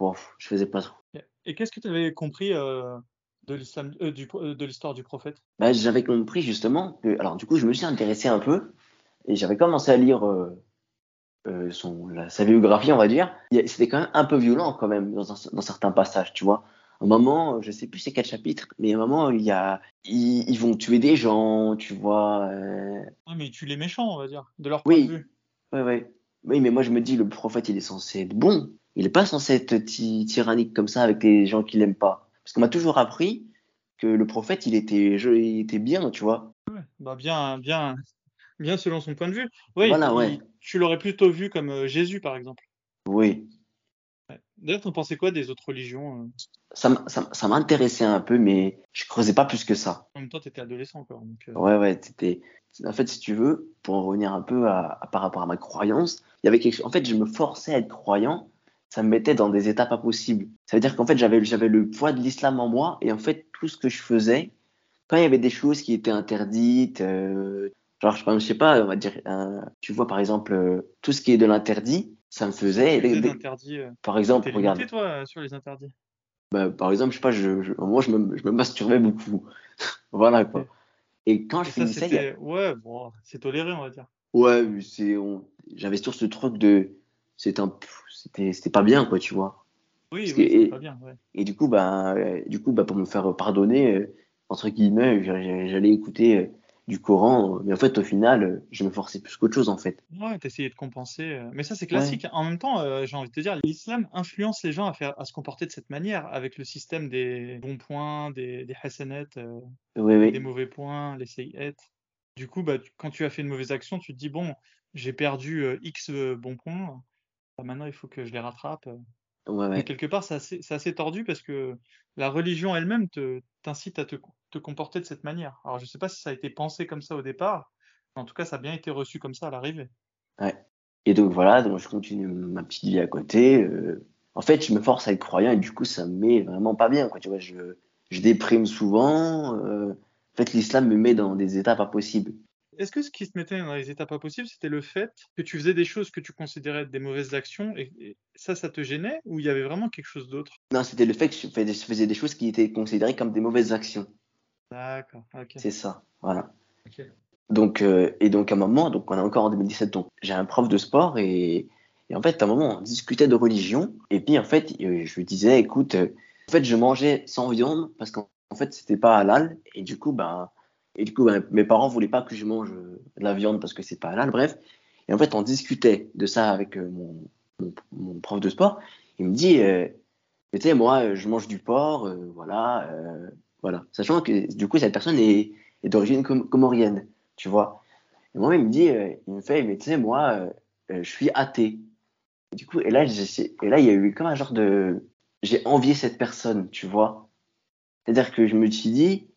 bof, je faisais pas trop. Et qu'est-ce que tu avais compris euh, de l'islam, euh, du, euh, de l'histoire du prophète? Bah, j'avais compris justement que, alors du coup, je me suis intéressé un peu et j'avais commencé à lire son, la- sa biographie, on va dire. C'était quand même un peu violent quand même dans, certains passages, tu vois. À un moment, je sais plus c'est quel chapitre, mais à un moment, il y a, ils, ils vont tuer des gens, tu vois. Ah, mais tu les méchants, on va dire, de leur point Oui. de vue. Ouais, ouais. Oui, mais moi je me dis, le prophète, il est censé être bon. Il est pas censé être ty- tyrannique comme ça avec les gens qu'il aime pas. Parce qu'on m'a toujours appris que le prophète, il était, je- il était bien, tu vois. Ouais. Bah, bien, bien, bien selon son point de vue. Oui, Voilà, ouais. tu l'aurais plutôt vu comme euh, Jésus, par exemple. Oui. D'ailleurs, t'en pensais quoi des autres religions euh? Ça, ça, ça m'intéressait un peu, mais je creusais pas plus que ça. En même temps, t'étais adolescent encore. Donc, euh, Ouais, ouais, c'était. En fait, si tu veux, pour en revenir un peu à, à- par rapport à ma croyance, il y avait quelque chose. En fait, je me forçais à être croyant. Ça me mettait dans des étapes impossibles. Ça veut dire qu'en fait, j'avais, j'avais le poids de l'islam en moi, et en fait, tout ce que je faisais, quand il y avait des choses qui étaient interdites, euh, genre, je je sais pas, on va dire, euh, tu vois, par exemple, euh, tout ce qui est de l'interdit, ça me faisait. des- interdits. euh, par exemple, T'es regarde, limité, toi, sur les interdits? bah, par exemple, je sais pas, je, je, moi, je me, je me masturbais beaucoup. [laughs] voilà, quoi. Et quand je Et ça, finissais, il y a-. Ouais, bon, c'est toléré, on va dire. Ouais, mais c'est, on... j'avais toujours ce truc de, un, c'était, c'était pas bien, quoi, tu vois. Oui, oui, et- pas bien. Ouais. Et du coup, bah, euh, du coup, bah, pour me faire pardonner, euh, entre guillemets, j'a- j'allais écouter euh, du Coran, mais en fait, au final, euh, je me forçais plus qu'autre chose, en fait. Ouais, t'essayais de compenser. euh, Mais ça, c'est classique. En même temps, euh, j'ai envie de te dire, l'islam influence les gens à faire, à se comporter de cette manière, avec le système des bons points, des, des euh, Oui, des mauvais points, les sayyat. Du coup, bah, tu- quand tu as fait une mauvaise action, tu te dis, bon, j'ai perdu euh, X euh, bons points, maintenant il faut que je les rattrape. ouais, Mais ouais. quelque part, c'est assez, tordu parce que la religion elle-même te, t'incite à te, te comporter de cette manière. Alors, je sais pas si ça a été pensé comme ça au départ, mais en tout cas, ça a bien été reçu comme ça à l'arrivée. Et donc, voilà, donc je continue ma petite vie à côté. euh, En fait, je me force à être croyant et du coup, ça me met vraiment pas bien, quoi, tu vois. Je, je déprime souvent. euh, En fait, l'islam me met dans des étapes impossibles. Est-ce que ce qui se mettait dans les étapes impossibles, c'était le fait que tu faisais des choses que tu considérais être des mauvaises actions et, et ça, ça te gênait ou il y avait vraiment quelque chose d'autre? Non, c'était le fait que je faisais des choses qui étaient considérées comme des mauvaises actions. D'accord, ok. C'est ça, voilà. ok. Donc, euh, et donc à un moment, donc on est encore en 2017, donc j'ai un prof de sport et, et en fait à un moment on discutait de religion et puis en fait euh, je lui disais écoute, euh, en fait je mangeais sans viande parce qu'en en fait c'était pas halal et du coup ben et du coup ben, mes parents voulaient pas que je mange euh, de la viande parce que c'est pas halal, bref. Et en fait on discutait de ça avec euh, mon, prof de sport. Il me dit euh, mais tu sais moi je mange du porc, voilà, voilà, sachant que du coup cette personne est, d'origine com- comorienne tu vois. Et moi, il me dit, il me fait, mais tu sais, moi, je suis athée. Et du coup, et là, et là, il y a eu comme un genre de, j'ai envié cette personne, tu vois. C'est-à-dire que je me suis dit,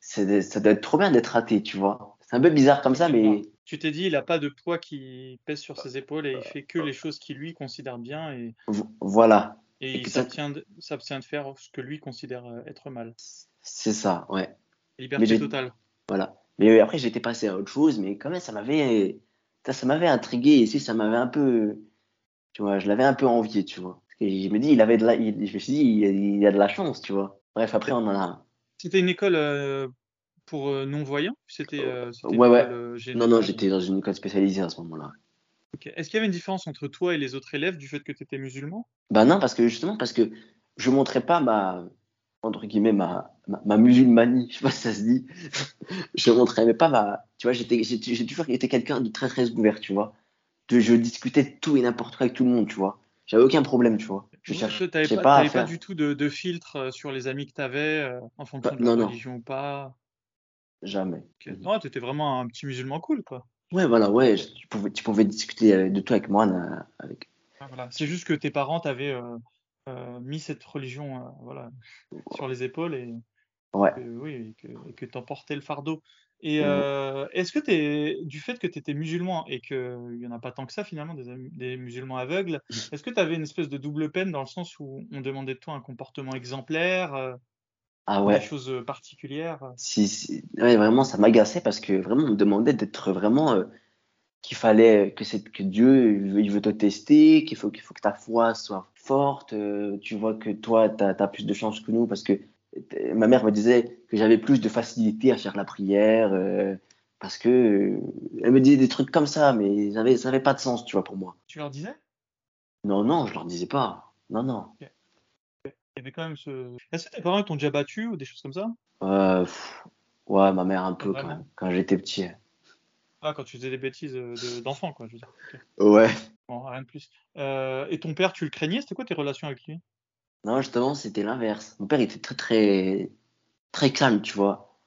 c'est ça doit être trop bien d'être athée, tu vois. C'est un peu bizarre comme ça, mais Tu t'es dit, il a pas de poids qui pèse sur ses épaules et il fait que les choses qu'il lui considère bien et, vo- voilà, et il s'abstient de, s'abstient de faire ce que lui considère euh, être mal. c'est ça, ouais. Liberté totale. Voilà. Mais après, j'étais passé à autre chose, mais quand même, ça m'avait, ça, ça m'avait intrigué, et si ça m'avait un peu, tu vois, je l'avais un peu envié, tu vois. Que je me dis, il avait de la, il- je me suis dit, il, il a de la chance, tu vois. Bref, après, on en a, C'était une école euh, pour euh, non-voyants C'était euh, Ouais, ouais. non, non, j'étais dans une école spécialisée à ce moment-là. Est-ce qu'il y avait une différence entre toi et les autres élèves du fait que tu étais musulman? Bah non, parce que justement, parce que je montrais pas ma, entre guillemets, ma, ma, ma musulmanie, je sais pas si ça se dit. [laughs] je montrais mais pas ma, tu vois, j'étais, j'ai j'ai toujours été quelqu'un de très très ouvert, tu vois. de, je discutais de tout et n'importe quoi avec tout le monde, tu vois. J'avais aucun problème, tu vois. Je Tu cherchais pas, pas à pas du tout de, de filtre euh, sur les amis que tu avais en fonction Pas- de non, non, religion ou pas? jamais. Ok. Ouais, t'étais vraiment un petit musulman cool, quoi. Ouais, voilà, ouais, je- tu pouvais, tu pouvais discuter euh, de tout avec moi. Avec... Ah, voilà. C'est juste que tes parents t'avaient euh, euh, mis cette religion euh, voilà, sur les épaules et Ouais. que, oui, et que, et que t'en portais le fardeau. Et Mhm. euh, est-ce que t'es, du fait que tu étais musulman et qu'il n'y en a pas tant que ça finalement, des, musulmans aveugles, est-ce que tu avais une espèce de double peine dans le sens où on demandait de toi un comportement exemplaire, euh, Ah des choses euh, particulières? Si, si- ouais, vraiment, ça m'agaçait parce que vraiment, on me demandait d'être vraiment euh, qu'il fallait que c'est que Dieu il veut, il veut te tester, qu'il faut qu'il faut que ta foi soit forte. euh, tu vois que toi, tu as, plus de chance que nous parce que euh, ma mère me disait que j'avais plus de facilité à faire la prière euh, parce que euh, elle me disait des trucs comme ça, mais ça avait, ça avait pas de sens, tu vois, pour moi. Tu leur disais? Non, non, je leur disais pas. Non, non. Il y avait quand même ce... Est-ce que tes parents t'ont déjà battu ou des choses comme ça? Euh, pff, ouais, ma mère un peu quand même, quand j'étais petit. Ah, quand tu faisais des bêtises de- d'enfant, quoi, je veux dire. Ouais. Bon, rien de plus. Et ton père, tu le craignais? C'était quoi tes relations avec lui? Non, justement, c'était l'inverse. Mon père était très, très, très calme, tu vois.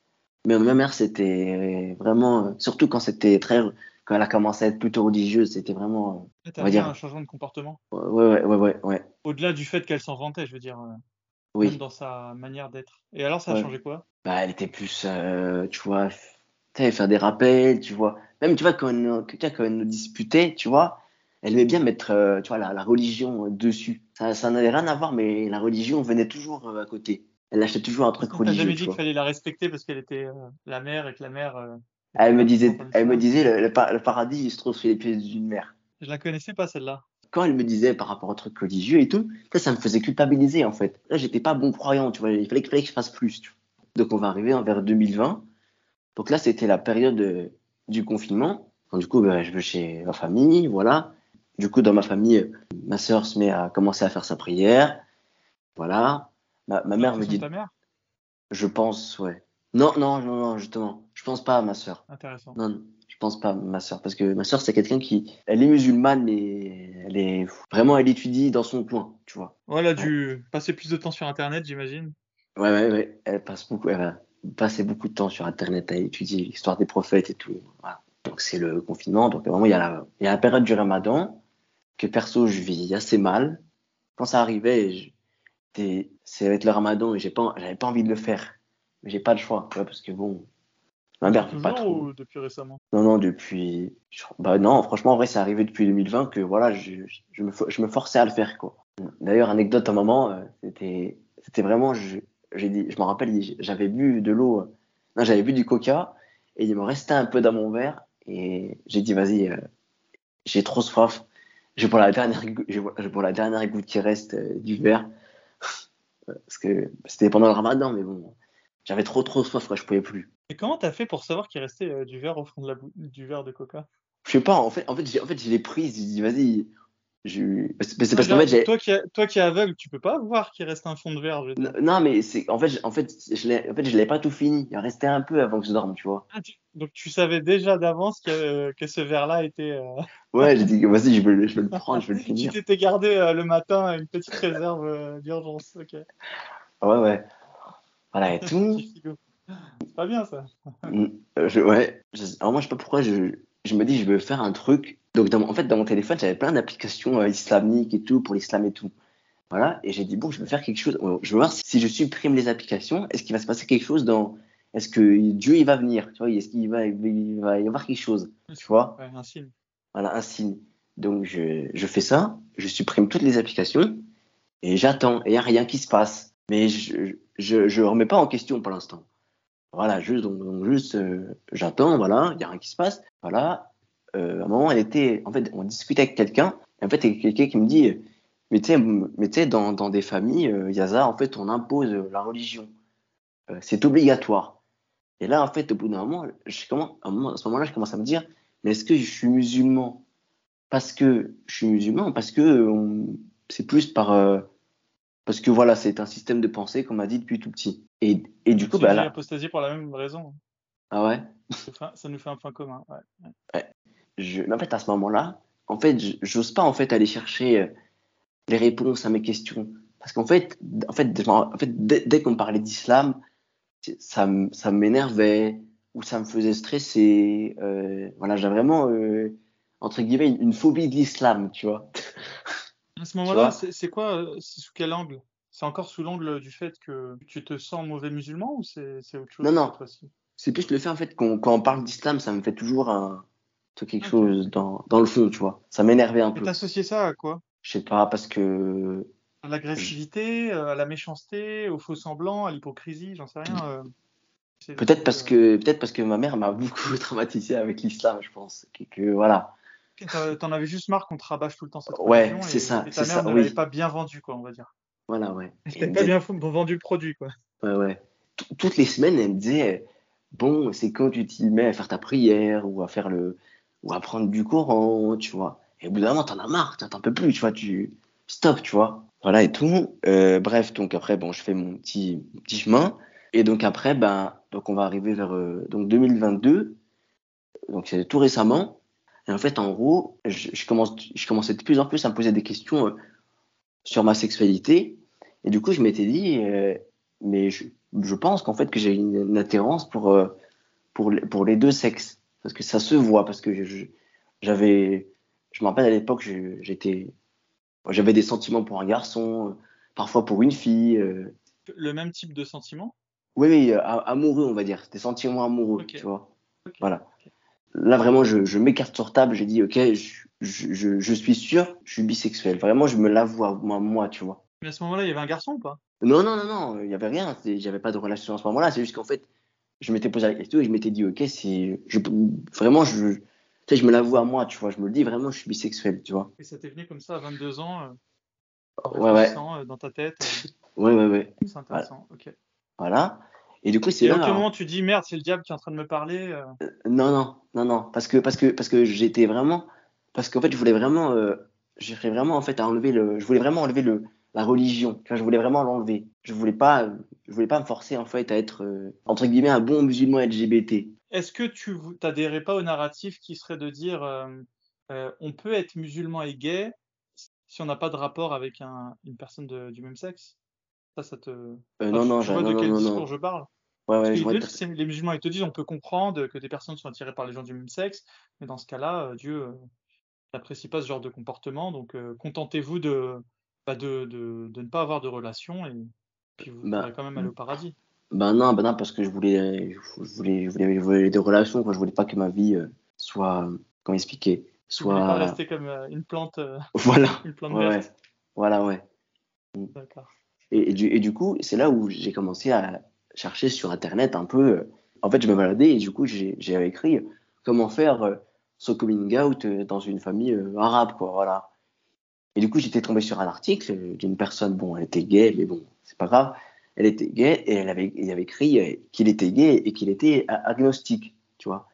Mais ma mère, c'était vraiment, surtout quand c'était très, quand elle a commencé à être plutôt religieuse, c'était vraiment, Ah, T'as on va vu dire, un changement de comportement? ouais, ouais, ouais, ouais. Au-delà du fait qu'elle s'en vantait, je veux dire, euh, Oui. dans sa manière d'être. Et alors, ça a changé quoi? Bah, elle était plus, euh, tu vois, faire des rappels, tu vois. Même, tu vois, quand elle, quand elle nous disputait, tu vois, elle aimait bien mettre, euh, tu vois, la, la religion euh, dessus. Ça, ça n'avait rien à voir, mais la religion venait toujours euh, à côté. Elle achetait toujours un truc religieux, jamais tu dit qu'il fallait la respecter parce qu'elle était euh, la mère et que la mère euh, Elle me disait, elle me disait, le, le pa- le paradis, il se trouve sur les pieds d'une mère. Je la connaissais pas, celle-là. Quand elle me disait par rapport au truc religieux et tout, ça, ça me faisait culpabiliser, en fait. Là, j'étais pas bon croyant, tu vois. Il fallait, fallait que je fasse plus, tu vois. Donc, on va arriver vers 2020. Donc là, c'était la période du confinement. Donc, du coup, bah, je vais chez ma famille, voilà. Du coup, dans ma famille, ma sœur se met à commencer à faire sa prière. Voilà. Ma, ma mère me dit, ta mère? je pense, ouais. Non, non, non, non, justement. Je pense pas à ma sœur. Intéressant. Non, non, je pense pas à ma sœur. Parce que ma sœur, c'est quelqu'un qui, elle est musulmane, mais elle est vraiment, elle étudie dans son coin, tu vois. Ouais, elle a dû passer plus de temps sur Internet, j'imagine. ouais, ouais. ouais. Elle passe beaucoup, elle va passer beaucoup de temps sur Internet à étudier l'histoire des prophètes et tout. Voilà. Donc, c'est le confinement. Donc, vraiment, il y a la, il y a la période du ramadan que perso, je vis assez mal. Quand ça arrivait, c'est avec le ramadan et j'ai pas, j'avais pas envie de le faire. Mais j'ai pas le choix, parce que bon, ma mère pas trop. ou depuis récemment? Non, non, depuis. Bah non, franchement, en vrai, c'est arrivé depuis 2020 que voilà, je, je, me, je me forçais à le faire, quoi. D'ailleurs, anecdote à un moment, euh, c'était, c'était vraiment, je, j'ai dit, je me rappelle, j'avais bu de l'eau, euh, non, j'avais bu du coca et il me restait un peu dans mon verre et j'ai dit, vas-y, euh, j'ai trop soif, je bois la dernière, gou- je bois, je bois la dernière goutte qui reste euh, du verre parce que c'était pendant le ramadan, mais bon, j'avais trop trop soif, quoi, je pouvais plus. Et comment t'as fait pour savoir qu'il restait euh, du verre au fond de la du verre de coca? Je sais pas, en fait, en fait, j'ai, en fait, je l'ai prise, j'ai dit, vas-y, c'est Non, parce qu'en fait, toi qui, es- toi qui es aveugle, tu peux pas voir qu'il reste un fond de verre, je Non, mais c'est en fait, en fait, je l'ai, en fait, je l'ai pas tout fini. Il restait un peu avant que je dorme, tu vois. Ah, tu- Donc tu savais déjà d'avance que, que ce verre-là était... euh, [laughs] Ouais, j'ai dit, vas-y, je vais, le- je le prendre, je vais le [laughs] Tu finir. t'étais gardé euh, le matin une petite réserve euh, d'urgence. Ok. Ouais, ouais. Voilà, et [laughs] tout. C'est pas bien ça. Euh, je, ouais. Je- alors moi, je sais pas pourquoi, je, je me dis, je veux faire un truc. Donc, dans en fait, dans mon téléphone, j'avais plein d'applications euh, islamiques et tout, pour l'islam et tout. Voilà. Et j'ai dit, bon, je veux faire quelque chose. euh, Je veux voir si, si je supprime les applications, est-ce qu'il va se passer quelque chose dans. Est-ce que Dieu, il va venir? Tu vois, est-ce qu'il va, il va y avoir quelque chose? Tu vois? Ouais, un signe. Voilà, un signe. Donc, je, je fais ça, je supprime toutes les applications et j'attends. Et il n'y a rien qui se passe. Mais je je, je remets pas en question pour l'instant. Voilà, juste, donc, donc juste, euh, j'attends, voilà, il n'y a rien qui se passe. Voilà. Euh, à un moment, elle était, en fait, on discutait avec quelqu'un. Et en fait, il y a quelqu'un qui me dit, mais tu sais, dans, dans des familles, euh, Yaza, en fait, on impose euh, la religion. Euh, c'est obligatoire. Et là, en fait, au bout d'un moment, je commence, à un moment- à ce moment-là, je commence à me dire, mais est-ce que je suis musulman? Parce que je suis musulman, parce que c'est plus par, parce que voilà, c'est un système de pensée qu'on m'a dit depuis tout petit. Et, et du coup, bah là, apostasie pour la même raison. ah ouais, Ça fait- ça nous fait un point commun. Ouais. Je, mais en fait, à ce moment-là, en fait, j'ose pas en fait aller chercher euh, les réponses à mes questions. Parce qu'en fait, en fait, en fait dès, qu'on parlait d'islam, ça, ça m'énervait ou ça me faisait stresser. Euh, voilà, j'ai vraiment, euh, entre guillemets, une phobie de l'islam, tu vois. [laughs] À ce moment-là, c'est quoi C'est sous quel angle? C'est encore sous l'angle du fait que tu te sens mauvais musulman ou c'est autre chose Non, non. C'est plus le fait, en fait, quand, quand on parle d'islam, ça me fait toujours un, quelque chose dans, dans le fond, tu vois. Ça m'énervait un peu. associé ça à quoi? Je sais pas, parce que à l'agressivité, euh, à la méchanceté, au faux semblant, à l'hypocrisie, j'en sais rien. Euh, peut-être parce que peut-être parce que ma mère m'a [laughs] beaucoup traumatisé avec l'islam, je pense. Que, voilà. T'en avais juste marre qu'on te rabâche tout le temps cette Ouais, c'est ça. Et ta mère ne l'avait pas bien vendu, quoi, on va dire. Voilà, ouais. Elle pas bien vendu le produit, quoi. Ouais, ouais. Toutes les semaines, elle me disait bon, c'est quand tu t'y mets à faire ta prière ou à faire le ou à prendre du Coran, tu vois. Et au bout d'un moment, t'en as marre, t'en peux plus, tu vois, tu stop, tu vois. Voilà et tout. Euh, bref, donc après, bon, je fais mon petit, petit chemin. Et donc après, ben, donc on va arriver vers euh, donc 2022. Donc c'est tout récemment. Et en fait, en gros, je, je, commence, je commençais de plus en plus à me poser des questions euh, sur ma sexualité. Et du coup, je m'étais dit, euh, mais je, je pense qu'en fait que j'ai une, une, attirance pour pour pour les deux sexes parce que ça se voit parce que j'avais, je me rappelle à l'époque, j'étais j'avais des sentiments pour un garçon, euh, parfois pour une fille. Euh. Le même type de sentiments? Oui, oui, euh, amoureux, on va dire. Des sentiments amoureux, tu vois. Voilà. Là, vraiment, je, je m'écarte sur table, j'ai dit, ok, je, je, je, suis sûr, je suis bisexuel. Vraiment, je me l'avoue moi, moi, tu vois. Mais à ce moment-là, il y avait un garçon ou pas? Non, non, non, non, il n'y avait rien. J'avais pas de relation à ce moment-là. C'est juste qu'en fait, je m'étais posé la question et je m'étais dit, ok, si je, vraiment, je, sais, je me l'avoue à moi, tu vois. Je me le dis vraiment, je suis bisexuel, tu vois. Et ça t'est venu comme ça à 22 ans euh, Ouais, ouais. Euh, dans ta tête euh... Ouais, ouais, ouais. C'est intéressant, voilà. ok. Voilà. Et du coup, c'est là. à moment tu dis merde, c'est le diable qui est en train de me parler euh... Euh, Non, non, non, non. Parce que, parce que, parce que j'étais vraiment. Parce qu'en fait, je voulais vraiment. J'ai vraiment, en fait, à enlever le. Je voulais vraiment enlever le, la religion. Tu vois, je voulais vraiment l'enlever. Je voulais pas. Je voulais pas me forcer, en fait, à être, euh, entre guillemets, un bon musulman LGBT. Est-ce que tu t'adhérais pas au narratif qui serait de dire euh, euh, on peut être musulman et gay si on n'a pas de rapport avec un, une personne de, du même sexe? Ça, ça te. Euh, non, non, je vois non, de quel non, discours je parle. Ouais, ouais, Parce je les, les musulmans, ils te disent on peut comprendre que des personnes sont attirées par les gens du même sexe, mais dans ce cas-là, euh, Dieu euh, n'apprécie pas ce genre de comportement, donc euh, contentez-vous de, bah, de, de, de, ne pas avoir de relation et puis vous Bah, quand même aller au paradis. Ben non, ben non, parce que je voulais, je voulais, je voulais, je voulais des relations. Quoi. Je voulais pas que ma vie euh, soit, comment expliquer, pas soit. rester comme euh, une plante, euh, [laughs] Voilà, [laughs] une plante ouais, ouais. verte. Voilà, ouais. D'accord. Et, et, du, et du coup, c'est là où j'ai commencé à chercher sur Internet un peu. euh, En fait, je me baladais et du coup, j'ai écrit comment faire euh, son coming out euh, dans une famille euh, arabe, quoi. Voilà. Et du coup, j'étais tombé sur un article d'une personne, bon, elle était gay, mais bon, c'est pas grave. Elle était gay et elle avait, il avait écrit euh, qu'il était gay et qu'il était a- agnostique, tu vois.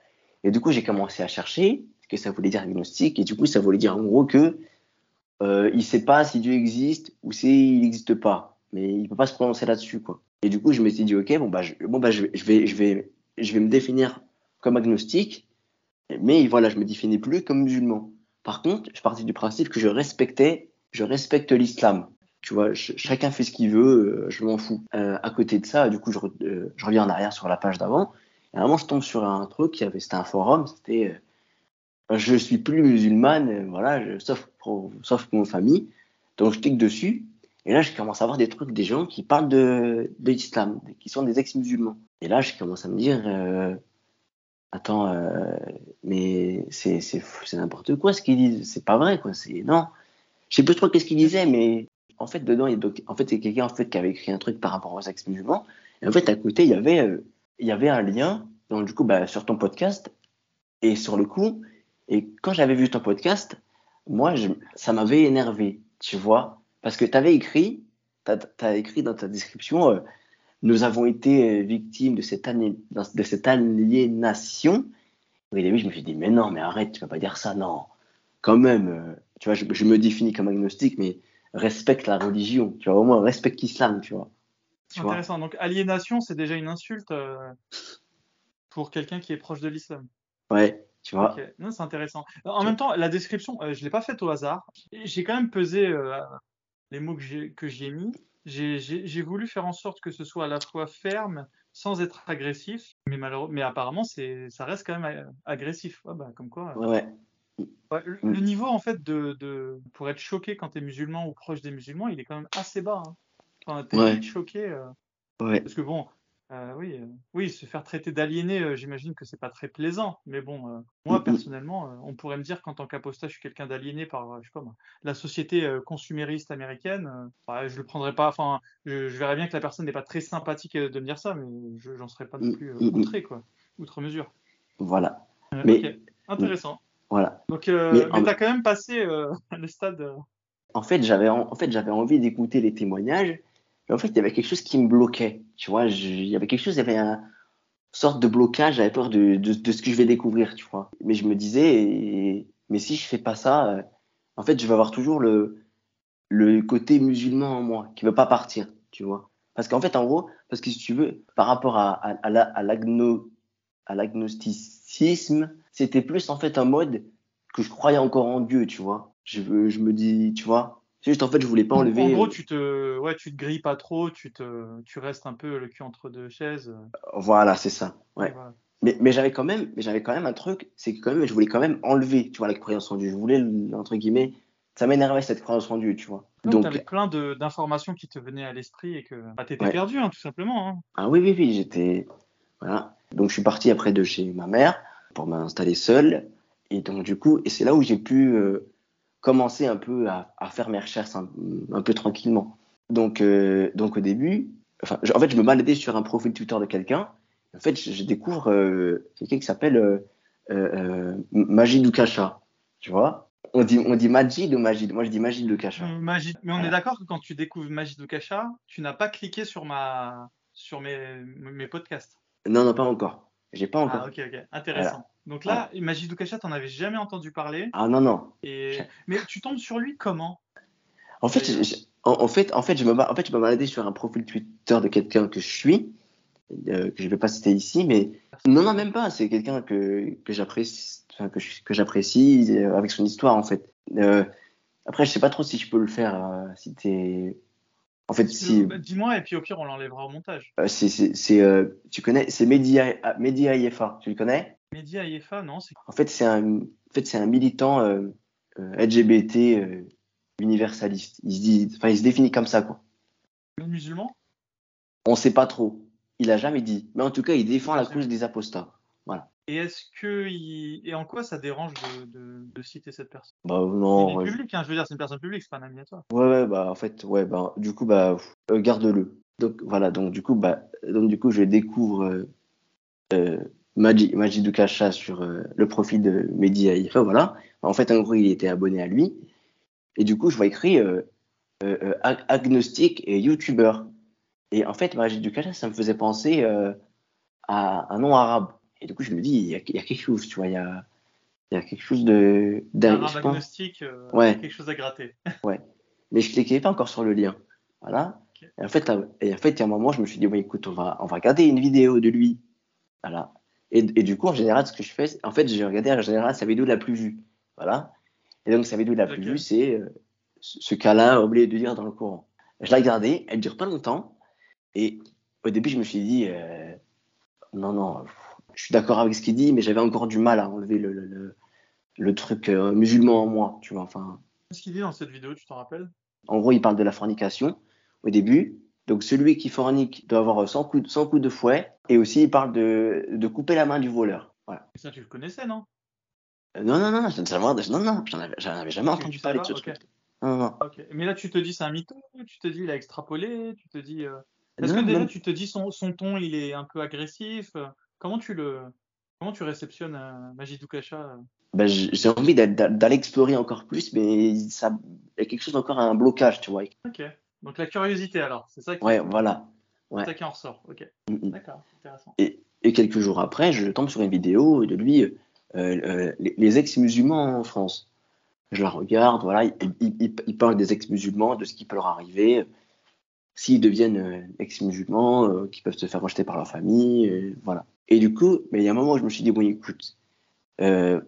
Et du coup, j'ai commencé à chercher ce que ça voulait dire agnostique. Et du coup, ça voulait dire en gros que euh, il sait pas si Dieu existe ou s'il n'existe pas, mais il peut pas se prononcer là-dessus, quoi. Et du coup, je me suis dit, ok, bon bah, je, bon bah, je vais, je vais, je vais me définir comme agnostique, mais voilà, je me définis plus comme musulman. Par contre, je partais du principe que je respectais, je respecte l'islam. Tu vois, ch- chacun fait ce qu'il veut, euh, je m'en fous. Euh, à côté de ça, du coup, euh, je reviens en arrière sur la page d'avant. Et à un moment, je tombe sur un truc, qui avait, c'était un forum, c'était euh, je suis plus musulmane, voilà, je- sauf pour, sauf pour ma famille. Donc je clique dessus, et là, je commence à voir des trucs, des gens qui parlent de, l'islam, qui sont des ex-musulmans. Et là, je commence à me dire, attends, euh, mais c'est n'importe quoi ce qu'ils disent, c'est pas vrai, quoi. C'est non, je sais plus trop qu'est-ce qu'ils disaient, mais en fait dedans, en fait, c'est quelqu'un en fait qui avait écrit un truc par rapport aux ex-musulmans. Et en fait, à côté, il y avait, euh, il y avait un lien, donc du coup, bah, sur ton podcast, et sur le coup, et quand j'avais vu ton podcast, moi, ça m'avait énervé, tu vois, parce que tu avais écrit, tu as, écrit dans ta description, euh, nous avons été euh, victimes de cette, de cette aliénation. Au début, je me suis dit, mais non, mais arrête, tu vas pas dire ça, non. Quand même, euh, tu vois, je, je, me définis comme agnostique, mais respecte la religion, tu vois, au moins respecte l'islam, tu vois. Tu Intéressant. Vois. Donc, aliénation, c'est déjà une insulte euh, pour quelqu'un qui est proche de l'islam. Ouais, Tu vois non, c'est intéressant. En même temps, la description, euh, je l'ai pas faite au hasard. J'ai quand même pesé euh, les mots que j'ai ai mis. J'ai voulu faire en sorte que ce soit à la fois ferme, sans être agressif, mais malheureux, mais apparemment, ça reste quand même euh, agressif. Ouais, bah, comme quoi. euh, Ouais, ouais. le, Mm. le niveau, en fait, de, de, pour être choqué quand tu es musulman ou proche des musulmans, il est quand même assez bas. Hein. Enfin, t'es Ouais. choqué. euh, Ouais. parce que bon, euh, oui, euh, oui, se faire traiter d'aliéné, euh, j'imagine que c'est pas très plaisant. Mais bon, euh, moi personnellement, on pourrait me dire qu'en tant qu'apostat, je suis quelqu'un d'aliéné par, je sais pas moi, la société consumériste américaine. bah, je le prendrais pas. Enfin, je, je verrais bien que la personne n'est pas très sympathique de me dire ça, mais je j'en serais pas non Mm, plus mm, mm. outré quoi, outre mesure. Voilà. Mais- intéressant. Voilà. Donc, Mais mais, en- t'as quand même passé [laughs] le stade. En fait, j'avais en, en fait, j'avais envie d'écouter les témoignages. En fait, il y avait quelque chose qui me bloquait. Tu vois, il y avait quelque chose, il y avait un sorte de blocage. J'avais peur de, ce que je vais découvrir, tu vois. Mais je me disais, mais si je fais pas ça, euh, en fait, je vais avoir toujours le, côté musulman en moi qui veut pas partir, tu vois. Parce qu'en fait, en gros, parce que si tu veux, par rapport à, à, à la- à l'agno- à l'agnosticisme, c'était plus en fait un mode que je croyais encore en Dieu, tu vois. Je, je me dis, tu vois. Juste en fait, je voulais pas enlever. En gros, euh, tu te, ouais, tu te grilles pas trop, tu te, tu restes un peu le cul entre deux chaises. Voilà, c'est ça. Ouais. voilà. Mais, mais j'avais quand même, mais j'avais quand même un truc, c'est que quand même, je voulais quand même enlever, tu vois, la croyance en Dieu. Je voulais, entre guillemets, ça m'énervait cette croyance en Dieu, tu vois. Donc, Donc, tu avais plein d'informations qui te venaient à l'esprit et que bah, tu étais Ouais. perdu, hein, tout simplement. hein. ah oui, oui, oui, j'étais, voilà. Donc, je suis parti après de chez ma mère pour m'installer seul. Et donc, du coup, et c'est là où j'ai pu euh, commencer un peu à, à faire mes recherches un, un peu tranquillement. Donc, euh, donc au début, enfin, je- en fait, je me baladais sur un profil Twitter de quelqu'un. En fait, je, je découvre euh, quelqu'un qui s'appelle euh, euh, Majid Oukasha. Tu vois on dit, on dit Majid ou Majid? Moi, je dis. Euh, Magie- Mais on est d'accord que quand tu découvres Magie de Kacha, tu n'as pas cliqué sur, ma... sur mes... mes podcasts? Non, non, pas encore. J'ai pas encore. Ah, ok, ok, intéressant. Donc là, Magie de Kacha, tu n'en avais jamais entendu parler. Ah non, non. Et... Mais tu tombes sur lui comment? En fait, je- je- en, en fait, en fait, je me, en fait, je me baladais sur un profil Twitter de quelqu'un que je suis, euh, que je vais pas citer ici, mais non, non, même pas. C'est quelqu'un que, que j'apprécie, enfin, que je- que j'apprécie euh, avec son histoire, en fait. Euh, après, je sais pas trop si je peux le faire, euh, si t'es, en fait, si, Bah, Dis-moi, et puis au pire, on l'enlèvera au montage. euh, c'est, euh, tu connais, c'est Mehdi, A- Mehdi Hayefa, tu le connais? Mehdi Hayefa, non. En fait, c'est un, en fait, un militant euh, euh, LGBT euh, universaliste. Il se dit, enfin, il se définit comme ça, quoi. musulman? On sait pas trop. Il a jamais dit. Mais en tout cas, il défend la cause des apostats. Et est-ce que il... et en quoi ça dérange de, de, de citer cette personne? Bah non. est ouais, public, hein, je veux dire, c'est une personne publique, c'est pas un ami à toi. ouais, ouais, bah en fait, ouais, bah du coup, bah euh, garde-le. Donc voilà, donc du coup, bah donc du coup, je découvre euh, euh, Maji, sur euh, le profil de Mehdi voilà. En fait, en gros, il était abonné à lui. Et du coup, je vois écrit euh, ag- agnostique et youtubeur. Et en fait, Majid Kasha, ça me faisait penser à un nom arabe. Et du coup, je me dis, il y a, il y a quelque chose, tu vois, il y a, il y a quelque chose de. d'un- agnostique, euh, Ouais. quelque chose à gratter. [laughs] mais je cliquais pas encore sur le lien. Voilà. Et en fait, là, et en fait, il y a un moment, je me suis dit, ouais, écoute, on va, on va regarder une vidéo de lui. Voilà. Et, et du coup, en général, ce que je fais, en fait, j'ai regardé en général sa vidéo la plus vue. Voilà. Et donc, sa vidéo la plus Ok. vue, c'est euh, ce qu'Allah a oublié de dire dans le Coran. Je l'ai regardée, elle dure pas longtemps. Et au début, je me suis dit, euh, non, non, je suis d'accord avec ce qu'il dit, mais j'avais encore du mal à enlever le, le, le, le truc euh, musulman en moi, tu vois. Enfin, Qu'est-ce qu'il dit dans cette vidéo, tu t'en rappelles? En gros, il parle de la fornication au début. Donc, celui qui fornique doit avoir 100 coups, 100 coups de fouet. Et aussi, il parle de, de couper la main du voleur. Voilà. Ça, tu le connaissais, non? Euh, Non, non, non, j'en non, non, j'en avais, jamais entendu parler de ce truc. Non, non. Mais là, tu te dis c'est un mytho, tu te dis il a extrapolé, tu te dis. euh, Est-ce que déjà tu te dis son, son ton il est un peu agressif euh, Comment tu le comment tu réceptionnes euh, Majid Oukasha euh Ben, j'ai envie d'a- d'a- d'aller explorer encore plus, mais ça, il y a quelque chose encore, un blocage, tu vois. Ok. Donc la curiosité alors, c'est ça qui, Ouais, voilà. ouais. c'est ça qui en ressort. Ok. Mm, mm. D'accord, intéressant. Et, et quelques jours après, je tombe sur une vidéo de lui, euh, euh, les, les ex-musulmans en France. Je la regarde, voilà, il, il, il- il parle des ex-musulmans, de ce qui peut leur arriver, s'ils deviennent ex-musulmans, qui peuvent se faire rejeter par leur famille, voilà. Et du coup, mais il y a un moment où je me suis dit, bon, écoute, euh,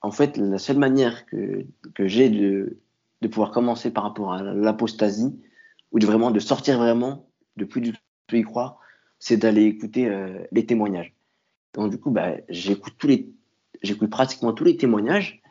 en fait, la seule manière que, que j'ai de, de pouvoir commencer par rapport à l'apostasie, ou de vraiment de sortir vraiment, de plus du tout y croire, c'est d'aller écouter euh, les témoignages. Donc du coup, bah, j'écoute tous les, j'écoute pratiquement tous les témoignages,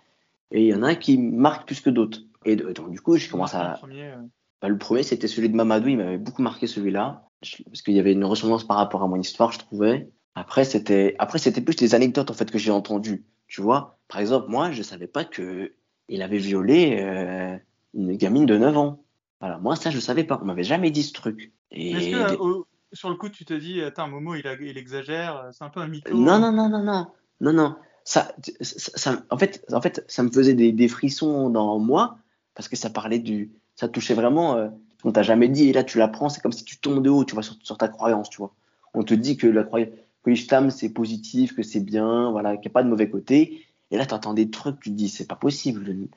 et il y en a qui marquent plus que d'autres. Et donc du coup, je commence à. Le premier, euh. bah, le premier c'était celui de Mamadou, il m'avait beaucoup marqué celui-là, parce qu'il y avait une ressemblance par rapport à mon histoire, je trouvais. Après, c'était, après, c'était plus des anecdotes en fait que j'ai entendues. Tu vois, par exemple, moi, je savais pas que il avait violé euh, une gamine de 9 ans. Voilà, moi, ça, je savais pas. On m'avait jamais dit ce truc. Est-ce que euh, sur le coup, tu te dis, attends, Momo, il, il exagère, c'est un peu un mytho Non, non, non, non, non, non, non. Ça, ça, en, fait, en fait, ça me faisait des, des, frissons dans moi parce que ça parlait du. Ça touchait vraiment. Euh, on t'a jamais dit, et là, tu l'apprends, c'est comme si tu tombes de haut, tu vois, sur, sur ta croyance, tu vois. On te dit que la croyance que l'islam c'est positif, que c'est bien, voilà, qu'il n'y a pas de mauvais côté. Et là, tu entends des trucs, tu te dis, c'est pas possible.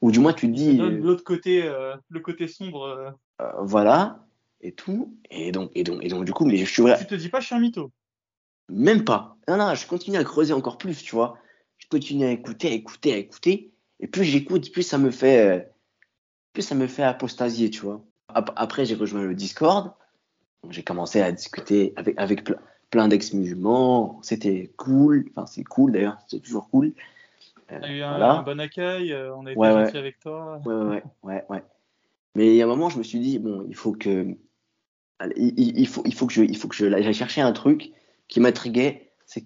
Ou du moins, tu te dis. Euh, l'autre côté, euh, le côté sombre. Euh. voilà, et tout. Et donc, et donc, et donc du coup, mais je suis vrai. Tu te dis pas, je suis un mytho Même pas. Non, non, je continue à creuser encore plus, tu vois. Je continue à écouter, à écouter, à écouter. Et plus j'écoute, plus ça me fait. Plus ça me fait apostasier, tu vois. Après, j'ai rejoint le Discord. J'ai commencé à discuter avec, avec, plein d'ex-musulmans. C'était cool. Enfin, c'est cool d'ailleurs, c'est toujours cool. Euh, a eu un, bon accueil, euh, on a été ouais, avec toi. Ouais, ouais, ouais, ouais. Mais il y a un moment, je me suis dit, bon, il faut que. il, faut, il faut que je, il faut que je j'aille chercher un truc qui m'intriguait. C'est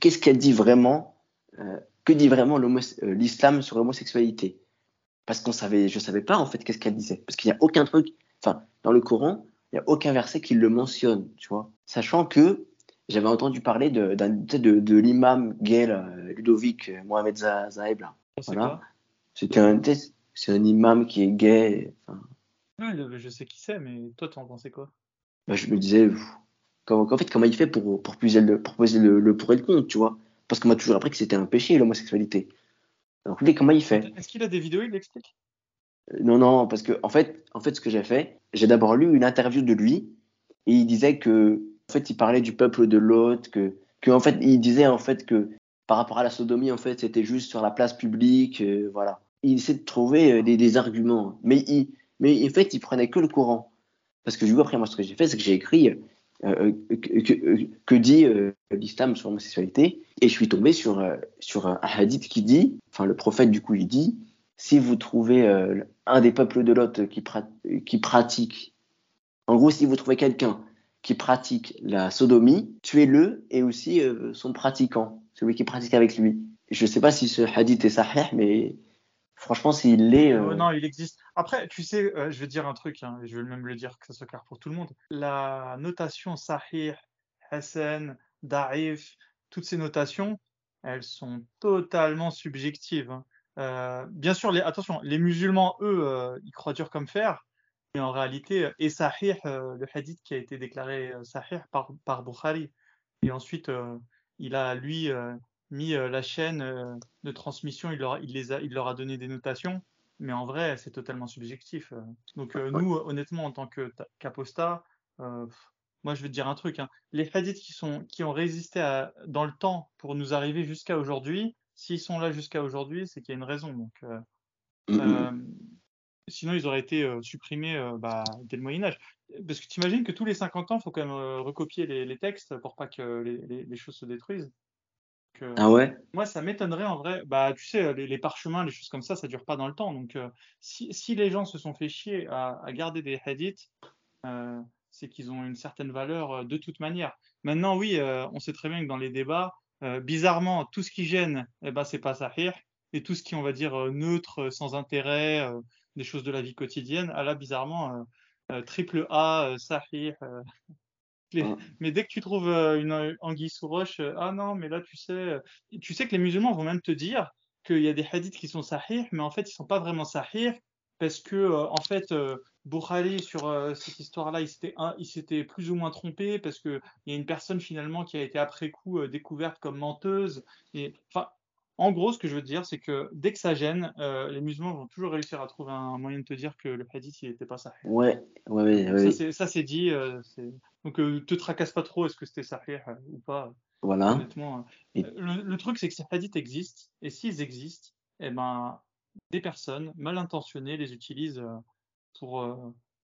qu'est-ce qu'elle dit vraiment, euh, que dit vraiment euh, l'islam sur l'homosexualité? Parce qu'on savait, je savais pas en fait qu'est-ce qu'elle disait. Parce qu'il n'y a aucun truc, enfin, dans le Coran, il n'y a aucun verset qui le mentionne, tu vois. Sachant que j'avais entendu parler de, de, de, l'imam gay, Ludovic euh, Mohamed Zaeb. Voilà. C'était un, c'est un imam qui est gay. je sais qui c'est, mais toi, tu en pensais quoi? Bah, Je me disais, en fait, comment il fait pour, pour poser, le, pour poser le, le pour et le contre, tu vois? Parce qu'on m'a toujours appris que c'était un péché, l'homosexualité. Donc, comment il fait? Est-ce qu'il a des vidéos, il l'explique? Euh, Non, non, parce que, en fait, en fait ce que j'ai fait, j'ai d'abord lu une interview de lui, et il disait que en fait, il parlait du peuple de l'autre, que, que en fait, il disait en fait que par rapport à la sodomie, en fait, c'était juste sur la place publique, euh, voilà. Il essaie de trouver euh, des, arguments, mais il, mais en fait, il prenait que le courant. Parce que du coup, après, moi, ce que j'ai fait, c'est que j'ai écrit euh, que, que, dit l'islam sur l'homosexualité, et je suis tombé sur, sur un hadith qui dit, enfin, le prophète, du coup, il dit, si vous trouvez un des peuples de l'autre qui, qui pratique, en gros, si vous trouvez quelqu'un qui pratique la sodomie, tuez-le et aussi euh, son pratiquant, celui qui pratique avec lui. Je ne sais pas si ce hadith est sahih, mais franchement, s'il l'est. Euh, non, il existe. Après, tu sais, euh, je vais dire un truc, hein, je vais même le dire que ça soit clair pour tout le monde. La notation sahih, Hassan, Da'if, toutes ces notations, elles sont totalement subjectives. Hein. bien sûr, attention, les musulmans, eux, ils croient dur comme fer en réalité, et sahih, euh, le hadith qui a été déclaré euh, sahih par, par Bukhari. Et ensuite, euh, il a, lui, mis la chaîne de transmission, il leur, il, les a, il leur a donné des notations, mais en vrai, c'est totalement subjectif. Donc, nous, honnêtement, en tant qu'apostat, moi, je vais te dire un truc. Hein. Les hadiths qui, sont, qui ont résisté à, dans le temps pour nous arriver jusqu'à aujourd'hui, s'ils sont là jusqu'à aujourd'hui, c'est qu'il y a une raison. Donc, mm, mm. Sinon, ils auraient été euh, supprimés euh, bah, dès le Moyen Âge. Parce que tu imagines que tous les 50 ans, il faut quand même euh, recopier les, textes pour pas que les, choses se détruisent. ah ouais? Moi, ça m'étonnerait en vrai. Bah, tu sais, les, parchemins, les choses comme ça, ça dure pas dans le temps. Donc, si, si, les gens se sont fait chier à, garder des hadiths, c'est qu'ils ont une certaine valeur de toute manière. Maintenant, oui, on sait très bien que dans les débats, bizarrement, tout ce qui gêne, eh ben, c'est pas sahih. Et tout ce qui, on va dire, neutre, sans intérêt, des choses de la vie quotidienne. Ah là, bizarrement, euh, euh, triple A, euh, sahih. [laughs] Mais dès que tu trouves une anguille sous roche, ah non, mais là, tu sais, tu sais que les musulmans vont même te dire qu'il y a des hadiths qui sont sahih, mais en fait, ils sont pas vraiment sahih parce que en fait Bukhari sur cette histoire-là il s'était plus ou moins trompé parce que il y a une personne finalement qui a été après coup découverte comme menteuse et enfin en gros, ce que je veux dire, c'est que dès que ça gêne, euh, les musulmans vont toujours réussir à trouver un moyen de te dire que le hadith, il n'était pas sahih. Ouais, ouais, ouais. Ça, c'est dit. Euh, donc, euh, te tracasse pas trop, est-ce que c'était sahih ou pas Voilà. Honnêtement, Et- euh, le, le truc, c'est que ces hadiths existent, et s'ils existent, eh ben, des personnes mal intentionnées les utilisent euh, pour, euh,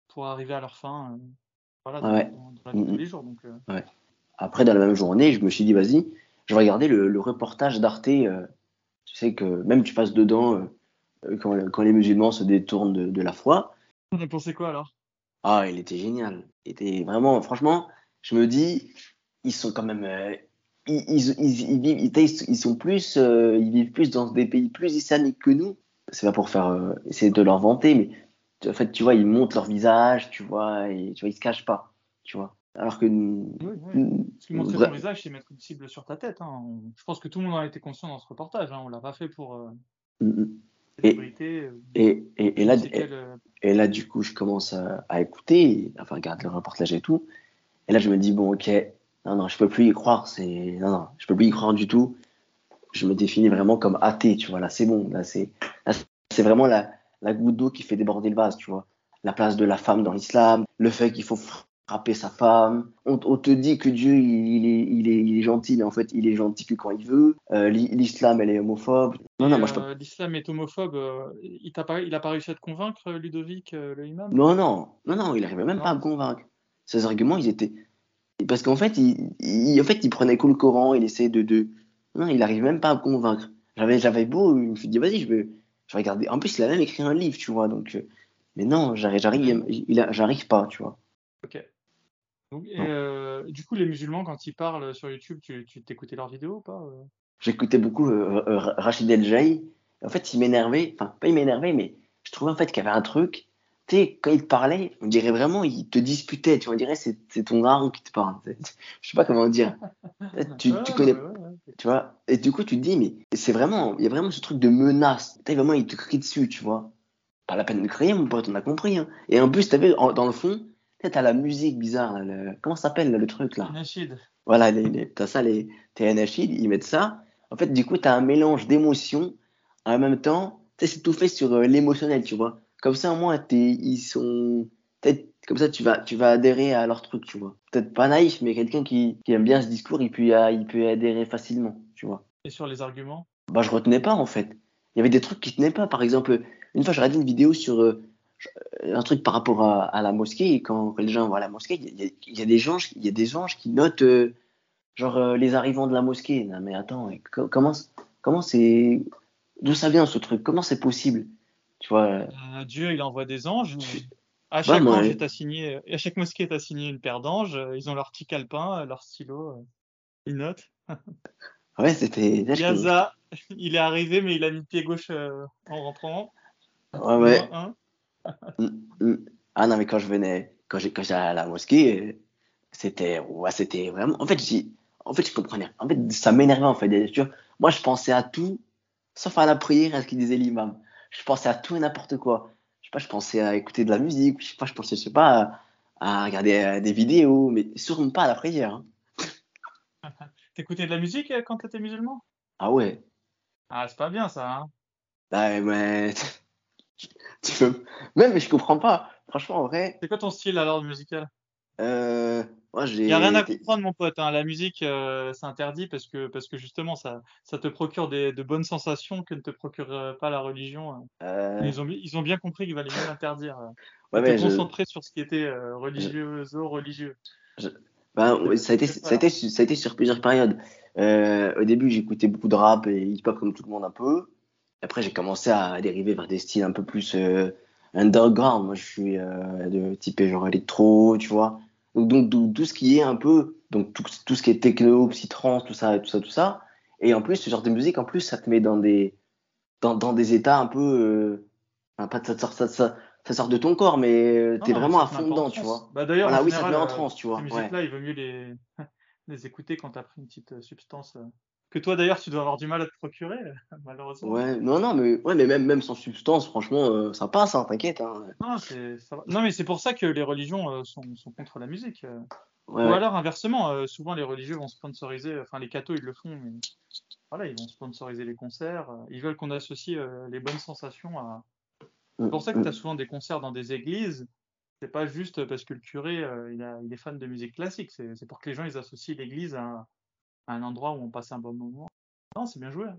pour arriver à leur fin, euh, voilà, dans, Ouais. dans- dans la vie de tous les jours. Donc, euh, Après, dans la même journée, je me suis dit, vas-y, je regarder le, le reportage d'Arte. euh, tu sais que même tu passes dedans euh, euh, quand, quand les musulmans se détournent de, de la foi. on a pensé quoi alors? Ah, il était génial. Il était vraiment, franchement, je me dis, ils sont quand même, euh, ils, ils, ils, ils vivent, ils, sont plus, ils vivent plus dans des pays plus islamiques que nous. C'est pas pour faire, essayer de leur vanter, mais en fait, tu vois, ils montent leur visage, tu vois, et tu vois, ils se cachent pas, tu vois. Alors que Oui, oui. que montrer vra- ton visage, c'est mettre une cible sur ta tête. hein. Je pense que tout le monde en a été conscient dans ce reportage. Hein. On l'a pas fait pour euh, Mm, et, et, et là, c'est et, quel, et là, du coup, je commence à, à écouter, enfin, regarder le reportage et tout. Et là, je me dis, bon, ok, non, non, je peux plus y croire, c'est, non, non, je peux plus y croire du tout. Je me définis vraiment comme athée, tu vois, là, c'est bon, là, c'est, là, c'est vraiment la, la goutte d'eau qui fait déborder le vase, tu vois. La place de la femme dans l'islam, le fait qu'il faut frapper sa femme. On, on te dit que Dieu, il, il est, il, est, il est gentil, mais en fait, il est gentil que quand il veut. Euh, l'i- l'islam, elle est homophobe. Non, non, moi, je euh, L'islam est homophobe. euh, il t'a pas, il réussi à te convaincre, Ludovic, le imam? Non, non, non, non, il arrivait même Non. pas à me convaincre. Ses arguments, ils étaient. Parce qu'en fait, il, il- en fait, il prenait que le Coran, il essayait de. de... Non, il arrive même pas à me convaincre. J'avais, beau, je me suis dit, vas-y, je vais, je vais regarder. En plus, il a même écrit un livre, tu vois, donc. Mais non, j'arrive, j'arrive, il a- j'arrive pas, tu vois. Ok. Donc, euh, du coup, les musulmans, quand ils parlent sur YouTube, tu tu t'écoutais leurs vidéos ou pas? euh? J'écoutais beaucoup euh, Rachid El Jaï. En fait, il m'énervait, enfin, pas il m'énervait, mais je trouvais en fait qu'il y avait un truc. Tu sais, quand il te parlait, on dirait vraiment, il te disputait, tu vois, on dirait c'est c'est ton daron qui te parle. [laughs] Je sais pas comment dire. [laughs] Tu, Ouais, tu connais ouais, ouais. Tu vois Et du coup, tu te dis, mais c'est vraiment, il y a vraiment ce truc de menace. T'as vraiment, il te crie dessus, tu vois. Pas la peine de crier, mon pote, on a compris. Hein. Et en plus, t'avais, en- dans le fond, t'as la musique bizarre, là, le- comment s'appelle, le truc, là? Rachid. Voilà, les, les- t'as ça, les TNHI, ils mettent ça. En fait, du coup, t'as un mélange d'émotions. En même temps, c'est tout fait sur euh, l'émotionnel, tu vois. Comme ça, au moins, t'es, ils sont, peut-être, comme ça, tu vas, tu vas adhérer à leur truc, tu vois. Peut-être pas naïf, mais quelqu'un qui, qui aime bien ce discours, il peut, y a- il peut adhérer facilement, tu vois. Et sur les arguments? Bah, je retenais pas, en fait. Il y avait des trucs qui tenaient pas. Par exemple, une fois, j'ai regardé une vidéo sur euh, un truc par rapport à, à la mosquée. Quand, quand les gens vont à la mosquée, il y a, il y a des anges, il y a des anges qui notent, euh, genre, euh, les arrivants de la mosquée. Non, mais attends, co- comment, comment c'est, d'où ça vient ce truc? Comment c'est possible? Tu vois, euh, Euh, Dieu, il envoie des anges. À chaque moi, ange ouais. est assigné, à chaque mosquée est assigné une paire d'anges. euh, Ils ont leur petit calepin, euh, leur stylo. euh, Ils notent. [laughs] ouais, c'était, Gaza, [laughs] il est arrivé, mais il a mis le pied gauche euh, en rentrant. ouais, ouais. Un. Ah non, mais quand je venais, quand j'allais à la mosquée, c'était, ouais, c'était vraiment, en fait, en fait, je comprenais, en fait, ça m'énervait, en fait, tu vois. Moi, je pensais à tout, sauf à la prière, à ce qu'il disait l'imam. Je pensais à tout et n'importe quoi. Je sais pas, je pensais à écouter de la musique, je sais pas, je pensais, je sais pas, à, à regarder euh, des vidéos, mais sûrement pas à la prière. hein. [laughs] T'écoutais de la musique euh, quand t'étais musulman? Ah ouais. Ah, c'est pas bien ça, hein. Bah, mais, tu peux, même, je comprends pas. Franchement, en vrai, C'est quoi ton style alors musical? euh, moi, j'ai, Il y a rien à comprendre, mon pote. Hein. La musique, euh, c'est interdit parce que, parce que justement, ça, ça te procure des, de bonnes sensations que ne te procure euh, pas la religion. euh, Ils ont, ils ont bien compris qu'il valait mieux l'interdire. ouais, mais te je- concentrer sur ce qui était religieux, religieux. Ben, ouais, ça a été, ça a été, ça a été sur plusieurs périodes. Au début, j'écoutais beaucoup de rap et hip-hop comme tout le monde un peu. Après, j'ai commencé à dériver vers des styles un peu plus euh, underground. Moi, je suis euh, de type genre électro, tu vois. Donc, tout ce qui est un peu, donc tout, tout ce qui est techno, psytrance, tout ça, tout ça, tout ça. Et en plus, ce genre de musique, en plus, ça te met dans des, dans, dans des états un peu, euh, enfin, pas ça, ça, ça, ça sort de ton corps, mais euh, t'es vraiment à fond dedans, tu vois. Bah, D'ailleurs, Voilà, oui, ça te met en euh, transe, tu vois. ces Ouais. musiques-là, il vaut mieux les, [laughs] les écouter quand t'as pris une petite substance. Que toi, d'ailleurs, tu dois avoir du mal à te procurer, [laughs] malheureusement. Ouais, non, non, mais, ouais, mais même, même sans substance, franchement, euh, ça passe, hein, t'inquiète. Hein. Non, ça va. Non, mais c'est pour ça que les religions euh, sont, sont contre la musique. euh. Ouais, Ou alors, inversement, euh, souvent les religieux vont sponsoriser, enfin les cathos, ils le font, mais voilà, ils vont sponsoriser les concerts. Ils veulent qu'on associe les bonnes sensations à. C'est pour ça que tu as souvent des concerts dans des églises. C'est pas juste parce que le curé, il, a- il est fan de musique classique. C'est pour que les gens, ils associent l'église à un endroit où on passe un bon moment. Non, c'est bien joué. hein.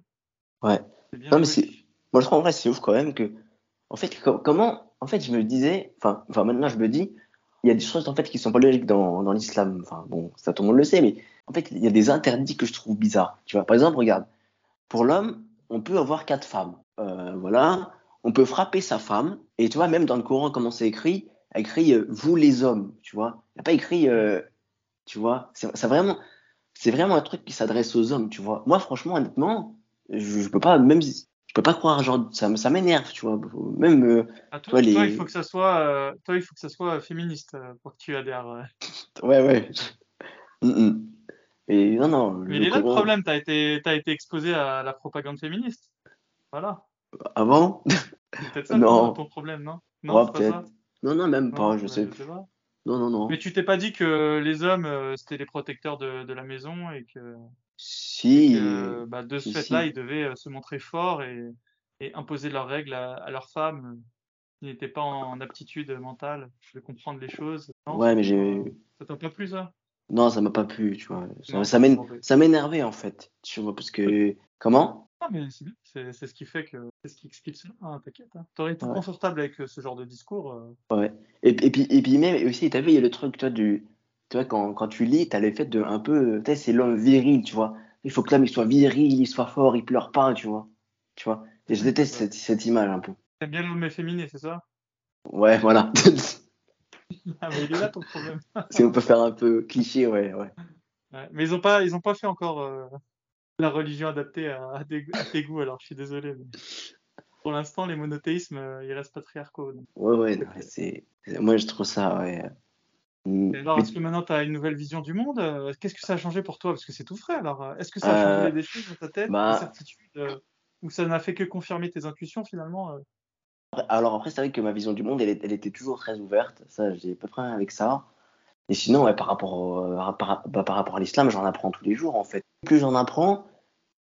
Ouais. Bien Non, mais c'est- Moi, je trouve en vrai, c'est ouf quand même que, en fait, co- comment, en fait, je me disais, enfin, enfin, maintenant, je me dis, il y a des choses, en fait, qui sont pas logiques dans, dans l'islam. Enfin, bon, ça, tout le monde le sait, mais en fait, il y a des interdits que je trouve bizarres. Tu vois, par exemple, regarde, pour l'homme, on peut avoir quatre femmes. Euh, voilà. On peut frapper sa femme. Et tu vois, même dans le Coran, comment c'est écrit, écrit, euh, vous les hommes, tu vois. Il n'y a pas écrit, euh, tu vois. C'est vraiment, c'est vraiment un truc qui s'adresse aux hommes, tu vois. Moi, franchement, honnêtement, je, je peux pas, même, si- je peux pas croire, genre, ça, ça m'énerve, tu vois. Même, euh, Ah, toi, toi, les- toi, il faut que ça soit, euh, toi, il faut que ça soit féministe euh, pour que tu adhères. euh. [laughs] ouais, ouais. Mm, mm. Et non, non. Mais il est là le problème, t'as été, t'as été exposé à la propagande féministe. Voilà. Avant? C'est peut-être ça [laughs] Non. ton, problème, non? Non, Ouais, peut-être. Non, non, même pas, je sais. pas. Non, non, non. Mais tu t'es pas dit que les hommes, euh, c'était les protecteurs de, de la maison et que, Si. et que, bah, de ce si, fait-là, si. ils devaient euh, se montrer forts et, et imposer leurs règles à, à leurs femmes qui n'étaient pas en aptitude mentale de comprendre les choses. Non, Ouais, ça mais j'ai. Ça t'a pas plu, ça? Non, ça m'a pas plu, tu vois. Ça, ça m'énervait, en fait. Tu vois, parce que. Comment? Ah, mais c'est bien, c'est c'est ce qui fait que c'est ce qui explique cela, hein, t'inquiète. Hein. T'aurais été Ouais. confortable avec euh, ce genre de discours. euh, Ouais. Et, et puis, et puis même aussi, t'as vu, il y a le truc, toi, du. Tu vois, quand, quand tu lis, t'as le fait de un peu. Tu sais, c'est l'homme viril, tu vois. Il faut que l'homme, il soit viril, il soit fort, il pleure pas, tu vois. Tu vois. Et je déteste cette, cette image, un peu. T'aimes bien l'homme efféminé, c'est ça? Ouais, voilà. [laughs] [laughs] Ah, mais il est là ton problème. si on peut faire un peu cliché, ouais, ouais. Ouais, Mais ils ont pas, ils ont pas fait encore euh, la religion adaptée à, à des- à tes goûts, alors je suis désolé. mais Pour l'instant, les monothéismes, euh, ils restent patriarcaux. donc. Ouais, ouais, non, c'est. Moi, je trouve ça, ouais. Mm. Alors, est-ce que maintenant tu as une nouvelle vision du monde euh, Qu'est-ce que ça a changé pour toi? Parce que c'est tout frais. Alors, euh, est-ce que ça a changé Euh, des choses dans ta tête, bah- euh, ou ça n'a fait que confirmer tes intuitions finalement Alors après, c'est vrai que ma vision du monde, elle, était toujours très ouverte. Ça, j'ai pas de problème avec ça. Et sinon, ouais, par, rapport au- par, bah, par rapport à l'islam, j'en apprends tous les jours, en fait. Plus j'en apprends,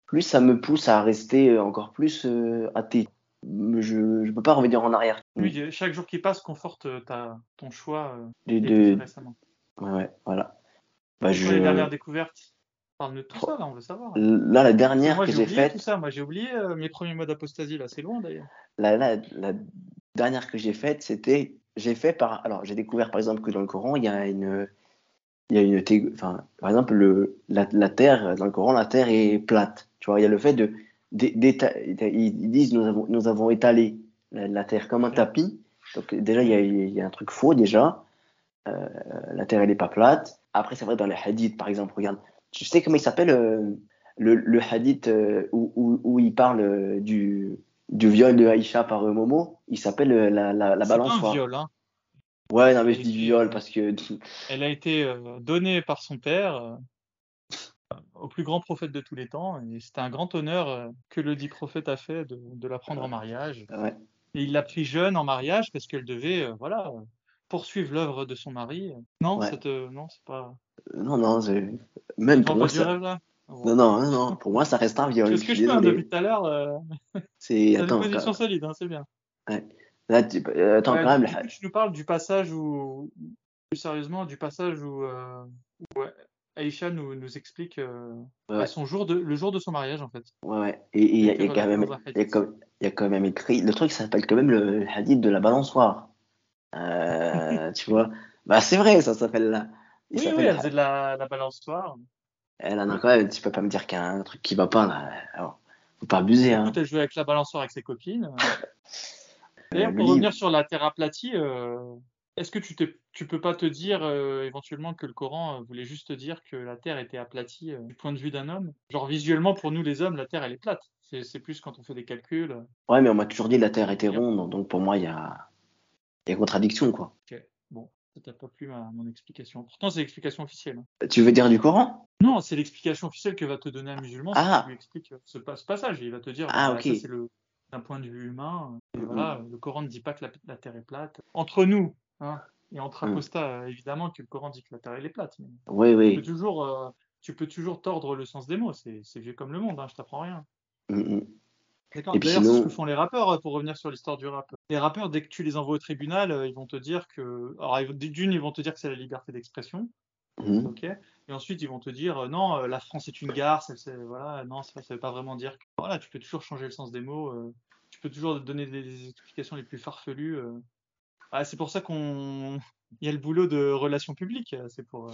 plus ça me pousse à rester encore plus euh, athée. Je ne peux pas revenir en arrière. Oui, euh, chaque jour qui passe conforte euh, ta, ton choix euh, De, de- récemment. ouais, voilà. Bah, je... les dernières découvertes Parle-nous de tout ça, là, on veut savoir. Là, la dernière Moi, que j'ai tout faite, ça. Moi, j'ai oublié euh, mes premiers mois d'apostasie, là. C'est loin, d'ailleurs. la, la, la dernière que j'ai faite, c'était, j'ai fait par, alors j'ai découvert par exemple que dans le Coran, il y a une, il y a une, thé- enfin, par exemple le, la, la terre dans le Coran, la terre est plate. Tu vois, il y a le fait de, ils disent nous avons, nous avons étalé la, la terre comme un tapis. Donc déjà il y a, il y a un truc faux déjà. Euh, la terre elle est pas plate. Après c'est vrai dans les hadiths par exemple, regarde, tu sais comment il s'appelle euh, le, le hadith euh, où, où, où il parle euh, du du viol de Aïcha par Momo, il s'appelle euh, la, la, la C'est pas un viol, hein. Ouais, non, mais je dis viol euh, parce que. [laughs] Elle a été euh, donnée par son père euh, au plus grand prophète de tous les temps. Et c'était un grand honneur euh, que le dit prophète a fait de, de la prendre en mariage. Ouais. Et il l'a pris jeune en mariage parce qu'elle devait, euh, voilà, euh, poursuivre l'œuvre de son mari. Non, Ouais. te... non, c'est pas. Non, non, c'est- même pour moi, du ça. rêve, là Non, non, non, non, pour moi, ça reste un viol. C'est ce que je fais hein, depuis tout à l'heure. Euh, C'est. Attends, quand- solides, hein, c'est bien. Là, tu- euh, attends, Ouais, quand même. le- coup, tu nous parles du passage où, plus sérieusement, du passage où, euh, où ouais, Aïcha nous, nous explique euh, Ouais. son jour de, le jour de son mariage, en fait. Ouais, ouais. Et il y, y y y a quand même écrit. Le truc s'appelle quand même le hadith de la balançoire. Euh, [laughs] tu vois. Bah, c'est vrai, ça s'appelle là. Il Oui, oui, le elle faisait de la, la balançoire. Elle en a quand même, tu peux pas me dire qu'il y a un truc qui va pas là. Alors, faut pas abuser, hein. Écoute, elle jouait avec la balançoire avec ses copines. [laughs] Euh, D'ailleurs, le pour revenir sur la terre aplatie, euh, est-ce que tu, tu peux pas te dire euh, éventuellement que le Coran euh, voulait juste dire que la terre était aplatie euh, du point de vue d'un homme? Genre visuellement, pour nous les hommes, la terre elle est plate. C'est plus quand on fait des calculs. Ouais, mais on m'a toujours dit que la Terre était ronde, donc pour moi, il y a, il y a contradiction, quoi. Ok, bon, ça t'a pas plu ma, mon explication. Pourtant, c'est l'explication officielle. hein. Tu veux dire du Coran? Non, c'est l'explication officielle que va te donner un musulman si Ah. tu lui expliques euh, ce, pas- ce passage. Il va te dire, Ah, bah, ok. ça c'est le d'un point de vue humain. Et Mhm. voilà, le Coran ne dit pas que la, la terre est plate. Entre nous, hein, et entre Mhm. apostats, évidemment que le Coran dit que la terre elle est plate. Mais Oui, tu peux oui. toujours, euh, tu peux toujours tordre le sens des mots. C'est c'est vieux comme le monde. Hein, je t'apprends rien. Mm, mm. D'accord. Puis D'ailleurs, c'est sinon- ce que font les rappeurs, euh, pour revenir sur l'histoire du rap. Les rappeurs, dès que tu les envoies au tribunal, euh, ils vont te dire que. Alors, d'une, ils vont te dire que c'est la liberté d'expression. Mhm. Ok. Et ensuite, ils vont te dire euh, non, euh, la France est une gare. Ça, c'est- voilà, non, ça, ça veut pas vraiment dire. Que... Voilà, tu peux toujours changer le sens des mots. euh, tu peux toujours donner des, des explications les plus farfelues. euh. Ah, c'est pour ça qu'on. [laughs] Il y a le boulot de relations publiques. C'est pour,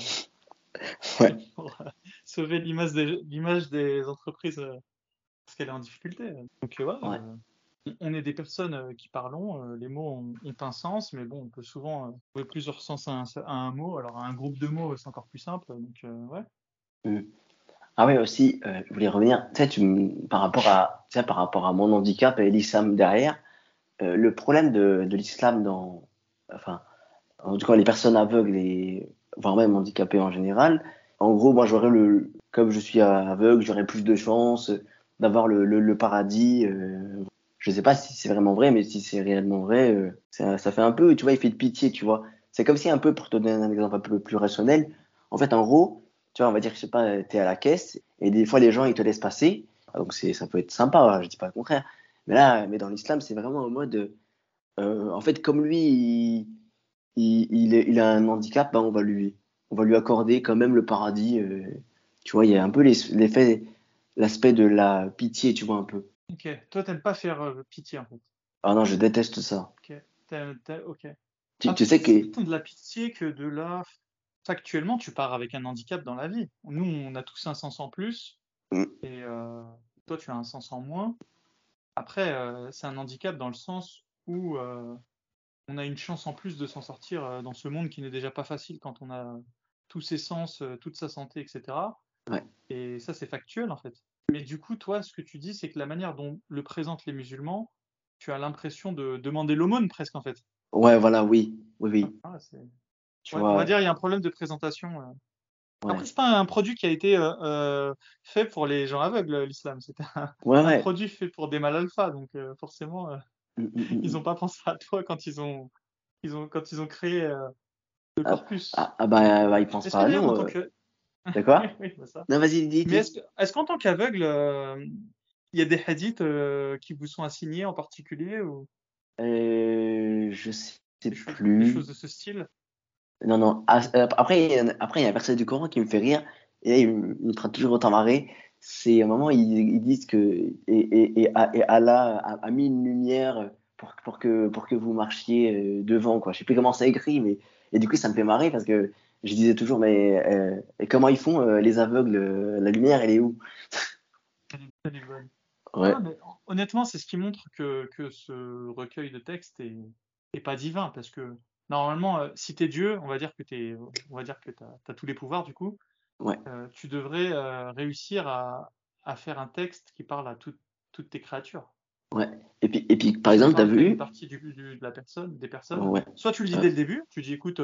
[laughs] Ouais. [laughs] pour, sauver l'image des, l'image des entreprises parce qu'elle est en difficulté. Donc, ouais, Ouais. On- est des personnes euh, qui parlons, euh, les mots ont, un sens, mais bon, on peut souvent euh, trouver plusieurs sens à un, à mot. Alors, un groupe de mots, c'est encore plus simple. Donc, ouais. Mhm. Ah oui, aussi, je voulais revenir, tu sais, par rapport à, tu sais, par rapport à mon handicap et l'islam derrière, le problème de, l'islam dans, enfin, en tout cas, les personnes aveugles et, voire même handicapées en général, en gros, moi, j'aurais le, comme je suis aveugle, j'aurais plus de chances d'avoir le paradis. Je sais pas si c'est vraiment vrai, mais si c'est réellement vrai, euh, ça, fait un peu, tu vois, il fait de pitié, tu vois. C'est comme si un peu, pour te donner un exemple un peu plus rationnel, en fait, en gros, tu vois, on va dire, je sais pas, t'es à la caisse et des fois les gens ils te laissent passer, donc c'est, ça peut être sympa, je dis pas le contraire. Mais là, mais dans l'islam, c'est vraiment en mode, euh, en fait, comme lui, il, a un handicap, ben, on va lui, on va lui accorder quand même le paradis. euh, tu vois, il y a un peu l'effet, l'aspect de la pitié, tu vois un peu. Ok. Toi, t'aimes pas faire euh, pitié, en fait. Ah non, je déteste ça. Ok. T'aimes- t'aimes- ok. Tu, Ah, tu sais c'est que, de la pitié que de la. Factuellement, tu pars avec un handicap dans la vie. Nous, on a tous un sens en plus, Mm. et euh, toi, tu as un sens en moins. Après, euh, c'est un handicap dans le sens où on a une chance en plus de s'en sortir dans ce monde qui n'est déjà pas facile quand on a tous ses sens, toute sa santé, etc. Ouais. Et ça, c'est factuel en fait. Mais du coup, toi, ce que tu dis, c'est que la manière dont le présentent les musulmans, tu as l'impression de demander l'aumône presque en fait. ouais, voilà, oui, oui, oui. Ah, c'est- Tu Ouais, vois, on va dire il y a un problème de présentation. euh. ouais. Après, c'est pas un produit qui a été euh, euh, fait pour les gens aveugles, l'islam. C'était un, Ouais, un ouais. produit fait pour des mal alpha, donc forcément, Mm, mm, mm, ils n'ont pas pensé à toi quand ils ont, ils ont, quand ils ont créé le Ah, corpus. Ah, ah bah, bah, ils pensent pas à nous. que... De quoi [laughs] Oui, c'est ça. Non, vas-y, dis, Mais est-ce que- est-ce qu'en tant qu'aveugle, euh, il y a des hadiths euh, qui vous sont assignés en particulier ou? Euh, je sais des choses, des plus. choses de ce style? Non, non. Ah, euh, Après, il y a un- après, il y a un verset du Coran qui me fait rire. Et il me, fera toujours autant marrer. C'est à un moment, ils, ils disent que et, et, et, et Allah a, a mis une lumière pour, pour, que, pour que vous marchiez devant. Quoi. Je sais plus comment c'est écrit, mais et du coup, ça me fait marrer parce que je disais toujours, mais euh, et comment ils font euh, les aveugles euh, La lumière, elle est où? Elle est- elle est bonne. Ouais. Ah, mais honnêtement, c'est ce qui montre que, que ce recueil de textes est, est pas divin, parce que normalement, si t'es Dieu, on va dire que t'es, on va dire que t'as, t'as tous les pouvoirs du coup, Ouais. tu devrais réussir à, à faire un texte qui parle à tout- toutes tes créatures. Ouais. Et puis, et puis par exemple, t'as qu'à une vu partie du, du- de la personne, des personnes. Ouais. Soit tu le dis dès le début, tu dis écoute,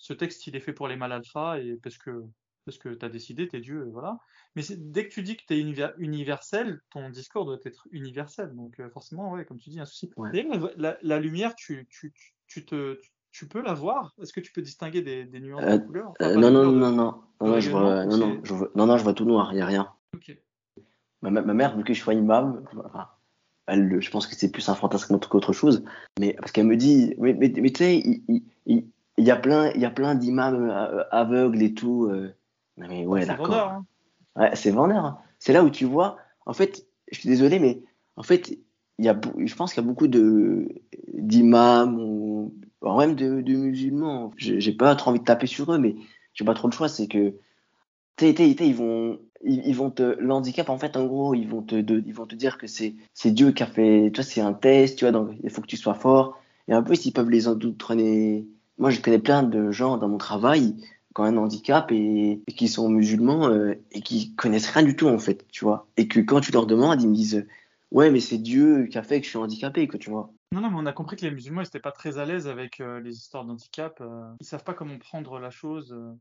ce texte il est fait pour les mal alpha et parce que parce que t'as décidé, t'es Dieu, et voilà. Mais dès que tu dis que t'es univer- universel, ton discours doit être universel. Donc euh, forcément, ouais, comme tu dis, un souci. Ouais. D'ailleurs, la, la lumière, tu, tu, tu, tu te, tu, tu peux la voir? Est-ce que tu peux distinguer des, des nuances Euh, de couleurs? Euh, Enfin, pas non, non, couleurs, de- non, non, non, non, je vois, non, non, je vois, non, non, je vois tout noir, il n'y a rien. Ok. Ma, ma mère, vu que je sois imam, elle, je pense que c'est plus un fantasme qu'autre chose, mais parce qu'elle me dit, mais, mais, mais tu sais, il, il, il, il y a plein, il y a plein d'imams euh, aveugles et tout. euh. Non, mais ouais, d'accord. Hein. Ouais, c'est vendeur. hein. C'est là où tu vois, en fait, je suis désolé, mais en fait, il y a, je pense qu'il y a beaucoup de d'imams ou voire même de, de musulmans. J'ai pas trop envie de taper sur eux, mais j'ai pas trop le choix. C'est que t'es, t'es, t'es, ils vont, ils, ils vont te l'handicap en fait, en gros, ils vont te, de- ils vont te dire que c'est c'est Dieu qui a fait, tu vois, c'est un test, tu vois, donc il faut que tu sois fort. Et en plus, ils peuvent les endoctriner. Moi, je connais plein de gens dans mon travail qui ont un handicap et, et qui sont musulmans euh, et qui connaissent rien du tout en fait, tu vois. Et que quand tu leur demandes, ils me disent ouais, mais c'est Dieu qui a fait que je suis handicapé, que tu vois. Non, non, mais on a compris que les musulmans n'étaient pas très à l'aise avec euh, les histoires d'handicap. euh, ils savent pas comment prendre la chose. euh.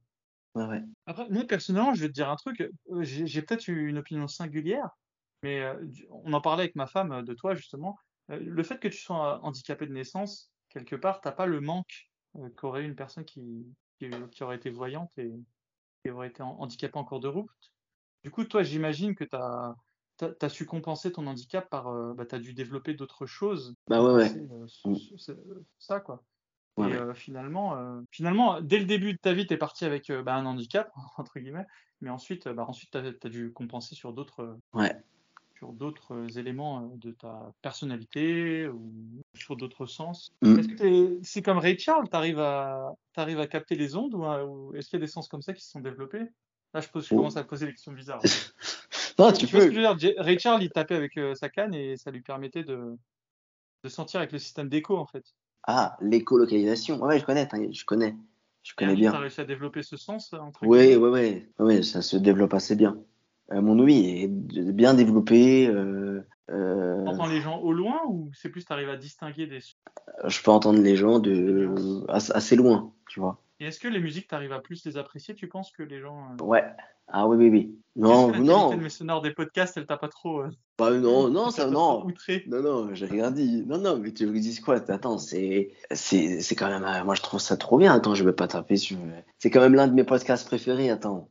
Ouais, ouais. Après, moi, personnellement, je vais te dire un truc. J'ai peut-être eu une opinion singulière, mais on en parlait avec ma femme de toi, justement. Le fait que tu sois handicapé de naissance, quelque part, t'as pas le manque euh, qu'aurait une personne qui, qui, qui aurait été voyante et qui aurait été handicapée en cours de route? Du coup, toi, j'imagine que tu as, su compenser ton handicap par. Euh, bah, tu as dû développer d'autres choses Bah ouais, ouais. compenser, euh, ça, quoi. et euh, finalement, finalement, dès le début de ta vie, tu es parti avec bah, un handicap, [laughs] entre guillemets, mais ensuite, bah, ensuite tu as, dû compenser sur d'autres ouais. Sur d'autres éléments de ta personnalité ou sur d'autres sens. Mm. Est-ce que c'est comme Ray Charles, tu arrives à, à capter les ondes ou, est-ce qu'il y a des sens comme ça qui se sont développés? Là, je, pose, je commence à poser des questions bizarres. [laughs] non, tu, peux. Ray Charles, il tapait avec sa canne et ça lui permettait de, de sentir avec le système d'écho, en fait. Ah, l'écolocalisation. Ouais, je connais, je connais. Je connais bien. Tu as réussi à développer ce sens entre Oui, oui, oui. Oui, ça se développe assez bien. Euh, mon ouïe est bien développé. Euh, euh... Tu entends les gens au loin ou c'est plus tu arrives à distinguer des Je peux entendre les gens de assez loin, tu vois. Et est-ce que les musiques, tu arrives à plus les apprécier, tu penses, que les gens euh? Ouais. Ah oui, oui, oui. Non, que non. Mes sonores des podcasts, elle t'a pas trop. Euh, bah, non, [laughs] non, ça, non. Non, non, j'ai rien dit. Non, non, mais tu me dis quoi? Attends, c'est, c'est, c'est quand même. Euh, moi, je trouve ça trop bien. Attends, je vais pas taper sur. C'est quand même l'un de mes podcasts préférés. Attends.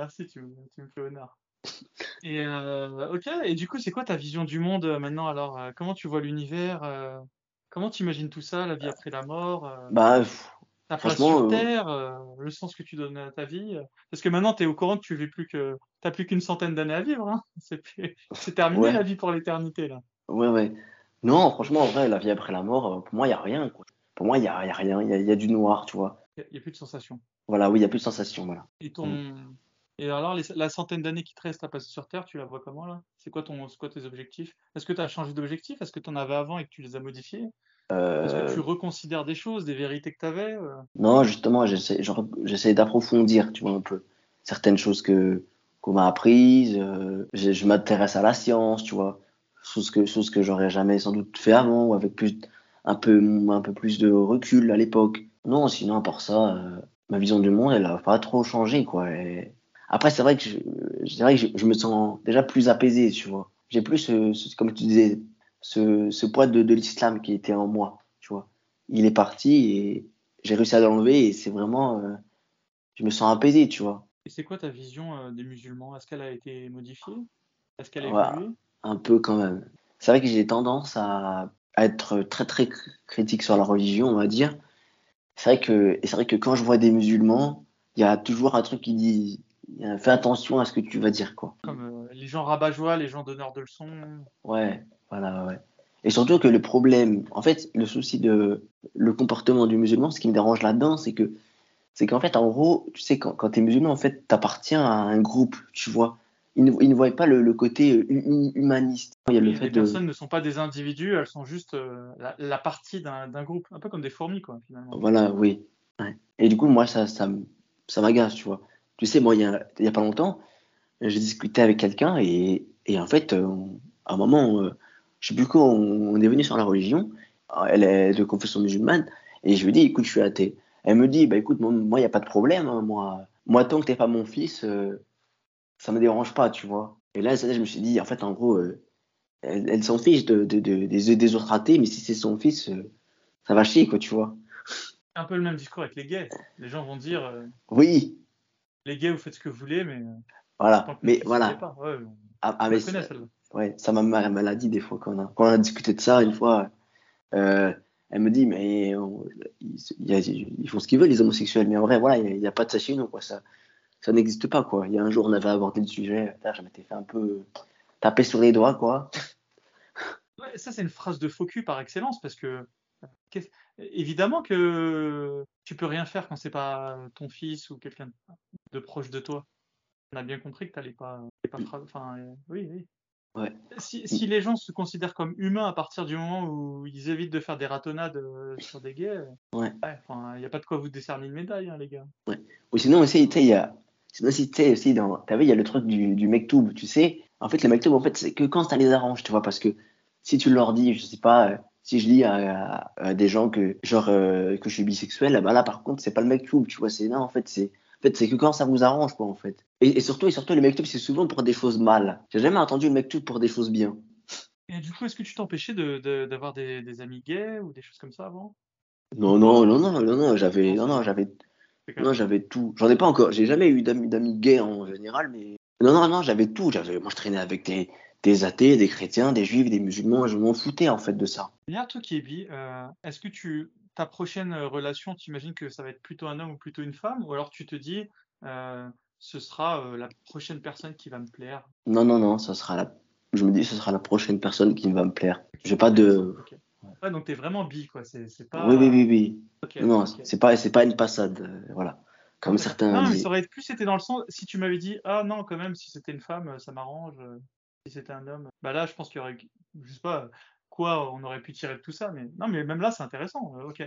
Merci, tu, tu me fais honneur. [laughs] Et ok, et du coup, c'est quoi ta vision du monde maintenant Alors, comment tu vois l'univers Comment tu imagines tout ça, la vie après la mort Bah, ta place sur euh, Terre, euh, le sens que tu donnes à ta vie. Euh, parce que maintenant, tu es au courant que tu vis plus que. T'as plus qu'une centaine d'années à vivre. Hein. [laughs] C'est terminé la vie pour l'éternité, là. Ouais, ouais. Non, franchement, en vrai, la vie après la mort, pour moi, il n'y a rien. Pour moi, il n'y a, y a, rien. Il y a, du noir, tu vois. Il n'y a, plus de sensation. Voilà, oui, il n'y a plus de sensation. Voilà. Et, ton... Mm. Et alors, la centaine d'années qui te reste à passer sur Terre, tu la vois comment, là? C'est quoi, ton... quoi tes objectifs? Est-ce que tu as changé d'objectif? Est-ce que tu en avais avant et que tu les as modifiés? Est-ce que tu euh, reconsidères des choses, des vérités que tu avais euh? Non, justement, j'essaie d'approfondir, tu vois, un peu certaines choses que qu'on m'a apprises. Euh, je, m'intéresse à la science, tu vois, chose que chose que j'aurais jamais sans doute fait avant, ou avec plus un peu un peu plus de recul à l'époque. Non, sinon à part ça, ma vision du monde, elle a pas trop changé, quoi. Après, c'est vrai que je, vrai que je, me sens déjà plus apaisé, tu vois. J'ai plus, comme tu disais, ce, ce poids de, de l'islam qui était en moi, tu vois. Il est parti et j'ai réussi à l'enlever et c'est vraiment, euh, je me sens apaisé, tu vois. Et c'est quoi ta vision euh, des musulmans? Est-ce qu'elle a été modifiée? Est-ce qu'elle a évolué? Un peu quand même. C'est vrai que j'ai tendance à, à, être très très critique sur la religion, on va dire. C'est vrai que, et c'est vrai que quand je vois des musulmans, il y a toujours un truc qui dit fais attention à ce que tu vas dire, quoi. Comme euh, les gens rabat-joie, les gens donneurs de leçons. Ouais, voilà, ouais. Et surtout que le problème, en fait, le souci de le comportement du musulman, ce qui me dérange là-dedans, c'est que c'est qu'en fait, en gros, tu sais, quand, quand tu es musulman, en fait, tu appartiens à un groupe, tu vois. Ils ne, ils ne voient pas le, le côté humaniste. Il y a le fait les personnes ne sont pas des individus, elles sont juste euh, la, la, partie d'un groupe, un peu comme des fourmis, quoi, finalement. Voilà, oui. Ouais. Et du coup, moi, ça, ça, ça m'agace, tu vois. Tu sais, moi, il y a, pas longtemps, j'ai discuté avec quelqu'un et, et en fait, euh, à un moment, euh, je sais plus quoi, on, est venu sur la religion. Elle est de confession musulmane. Et je lui dis, écoute, je suis athée. Elle me dit, bah écoute, moi, il n'y a pas de problème. Hein, moi, moi, tant que t'es pas mon fils, euh, ça me dérange pas, tu vois. Et là, je me suis dit, en fait, en gros, euh, elle, s'en fiche de, de, de, des, des, autres athées, mais si c'est son fils, euh, ça va chier, quoi, tu vois. Un peu le même discours avec les gays. Les gens vont dire, oui. Les gays, vous faites ce que vous voulez, mais. Voilà, mais voilà. Ouais, ah, ah mais Ouais, ça m'a mal dit des fois quand on a, quand on a discuté de ça une fois. Euh, elle me dit, mais ils, font ce qu'ils veulent, les homosexuels. Mais en vrai, voilà, il n'y a, pas de ça chez nous, quoi. Ça, ça n'existe pas, quoi. Il y a un jour, on avait abordé le sujet. je m'étais fait un peu taper sur les doigts, quoi. Ouais, ça, c'est une phrase de faux cul par excellence, parce que évidemment que tu peux rien faire quand c'est pas ton fils ou quelqu'un de proche de toi. On a bien compris que tu n'allais pas, pas enfin, euh, oui, oui. Si, si, les gens se considèrent comme humains à partir du moment où ils évitent de faire des ratonnades euh, sur des gays, euh, ouais. il n'y a pas de quoi vous décerner une médaille, hein, les gars. Ouais. Ou sinon aussi, tu sais, il y a, sinon aussi, tu sais, aussi dans, t'as vu, il y a le truc du, du mektoub, tu sais. En fait, le mektoub, en fait, c'est que quand ça les arrange, tu vois, parce que si tu leur dis, je sais pas, euh, si je dis à, à, des gens que, genre, que je suis bisexuel, bah là, par contre, c'est pas le mektoub, tu vois, c'est, non, en fait, c'est, en fait, c'est que quand ça vous arrange, quoi, en fait. Et, surtout, et surtout, le mektoub, c'est souvent pour des choses mal. J'ai jamais entendu le mektoub pour des choses bien. Et du coup, est-ce que tu t'empêchais d'avoir de, des, amis gays ou des choses comme ça avant? Non, non, non, non, non, non, j'avais, non, non, j'avais, non, j'avais tout. J'en ai pas encore. J'ai jamais eu d'amis gays en général, mais non, non, non, j'avais tout. J'avais, moi, je traînais avec des, des athées, des chrétiens, des juifs, des musulmans. Je m'en foutais en fait de ça. Il y a un truc qui est bi. Euh, est-ce que tu ta prochaine relation, tu imagines que ça va être plutôt un homme ou plutôt une femme? Ou alors tu te dis, ce sera la prochaine personne qui va me plaire? Non, non, non, ça sera la... je me dis ce sera la prochaine personne qui va me plaire. J'ai pas de. Ouais, donc tu es vraiment bi, quoi. C'est, pas... Oui, oui, oui, oui. non, c'est pas, pas une passade, voilà. Comme certains. Non, mais ça aurait plus été dans le sens. Si tu m'avais dit, ah non, quand même, si c'était une femme, ça m'arrange. Si c'était un homme, bah là, je pense qu'il y aurait, je sais pas, quoi on aurait pu tirer de tout ça, mais non, mais même là, c'est intéressant. ok.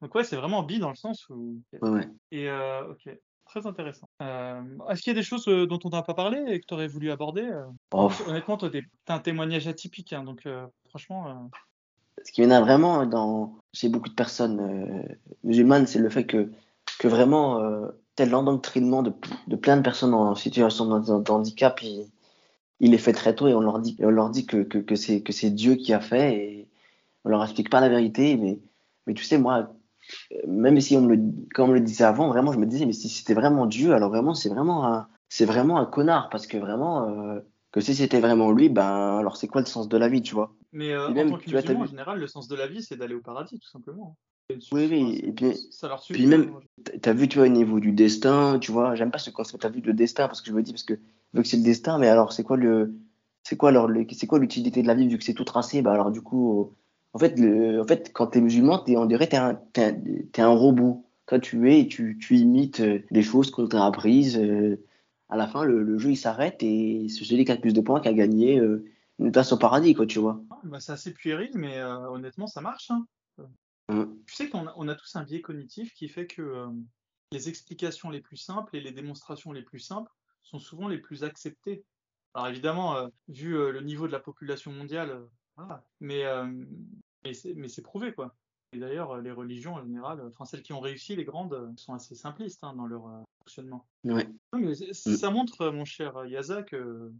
Donc ouais, c'est vraiment bi dans le sens où. Ouais, ouais. Et ok. Très intéressant. Euh, est-ce qu'il y a des choses euh, dont on n'a pas parlé et que tu aurais voulu aborder euh? Oh. Honnêtement, toi, tu as un témoignage atypique, hein, donc franchement. Ce qui m'énerve vraiment dans... chez beaucoup de personnes musulmanes, c'est le fait que, que vraiment, tel l'endoctrinement de, de plein de personnes en situation de, handicap, il, est fait très tôt et on leur dit, on leur dit que, que, que c'est Dieu qui a fait et on leur explique pas la vérité. Mais, mais tu sais, moi, même si on me le, on me le disait avant, vraiment, je me disais, mais si c'était vraiment Dieu, alors vraiment, c'est vraiment un, c'est vraiment un connard, parce que vraiment, euh, que si c'était vraiment lui, ben, alors c'est quoi le sens de la vie, tu vois? Mais euh, en tant que en général, le sens de la vie, c'est d'aller au paradis, tout simplement. Oui, oui, et puis, ça leur suffit, puis même, t'as vu, tu vois, au niveau du destin, tu vois, j'aime pas ce concept, t'as vu le destin, parce que je me dis, parce que, vu que c'est le destin, mais alors, c'est quoi le, c'est quoi alors, c'est quoi l'utilité de la vie, vu que c'est tout tracé, bah alors, du coup, en fait, le, en fait quand tu es musulman, es, on dirait que tu es, un robot. Quand tu es, tu, tu imites euh, les choses qu'on t'a apprises. Euh, à la fin, le, jeu il s'arrête et c'est celui qui a le plus de points qui a gagné euh, une place au paradis, quoi, tu vois. Ah, bah, c'est assez puéril, mais honnêtement, ça marche. Hein. Mmh. Tu sais qu'on a, on a tous un biais cognitif qui fait que les explications les plus simples et les démonstrations les plus simples sont souvent les plus acceptées. Alors évidemment, vu le niveau de la population mondiale, mais, mais c'est prouvé, quoi. Et d'ailleurs, les religions en général, enfin celles qui ont réussi, les grandes, sont assez simplistes hein, dans leur fonctionnement. Ouais. mais mmh. ça montre, mon cher Yaza, que,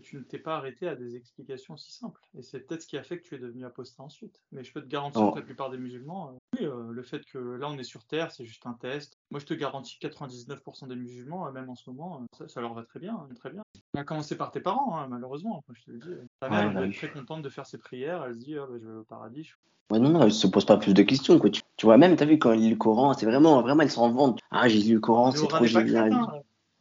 tu ne t'es pas arrêté à des explications si simples. Et c'est peut-être ce qui a fait que tu es devenu apostat ensuite. Mais je peux te garantir oh. que la plupart des musulmans, oui, le fait que là on est sur Terre, c'est juste un test. Moi je te garantis que 99% des musulmans, même en ce moment, ça, leur va très bien, très bien. On a commencé par tes parents, hein, malheureusement. Je te le dis. Ta mère, elle bah est très contente de faire ses prières. Elle se dit, oh, bah, je vais au paradis. Ouais, non, non, elle se pose pas plus de questions. Quoi. Tu, vois, même, tu as vu, quand elle lit le Coran, c'est vraiment, vraiment, elle s'en vante. Ah, j'ai lu le Coran, c'est trop génial.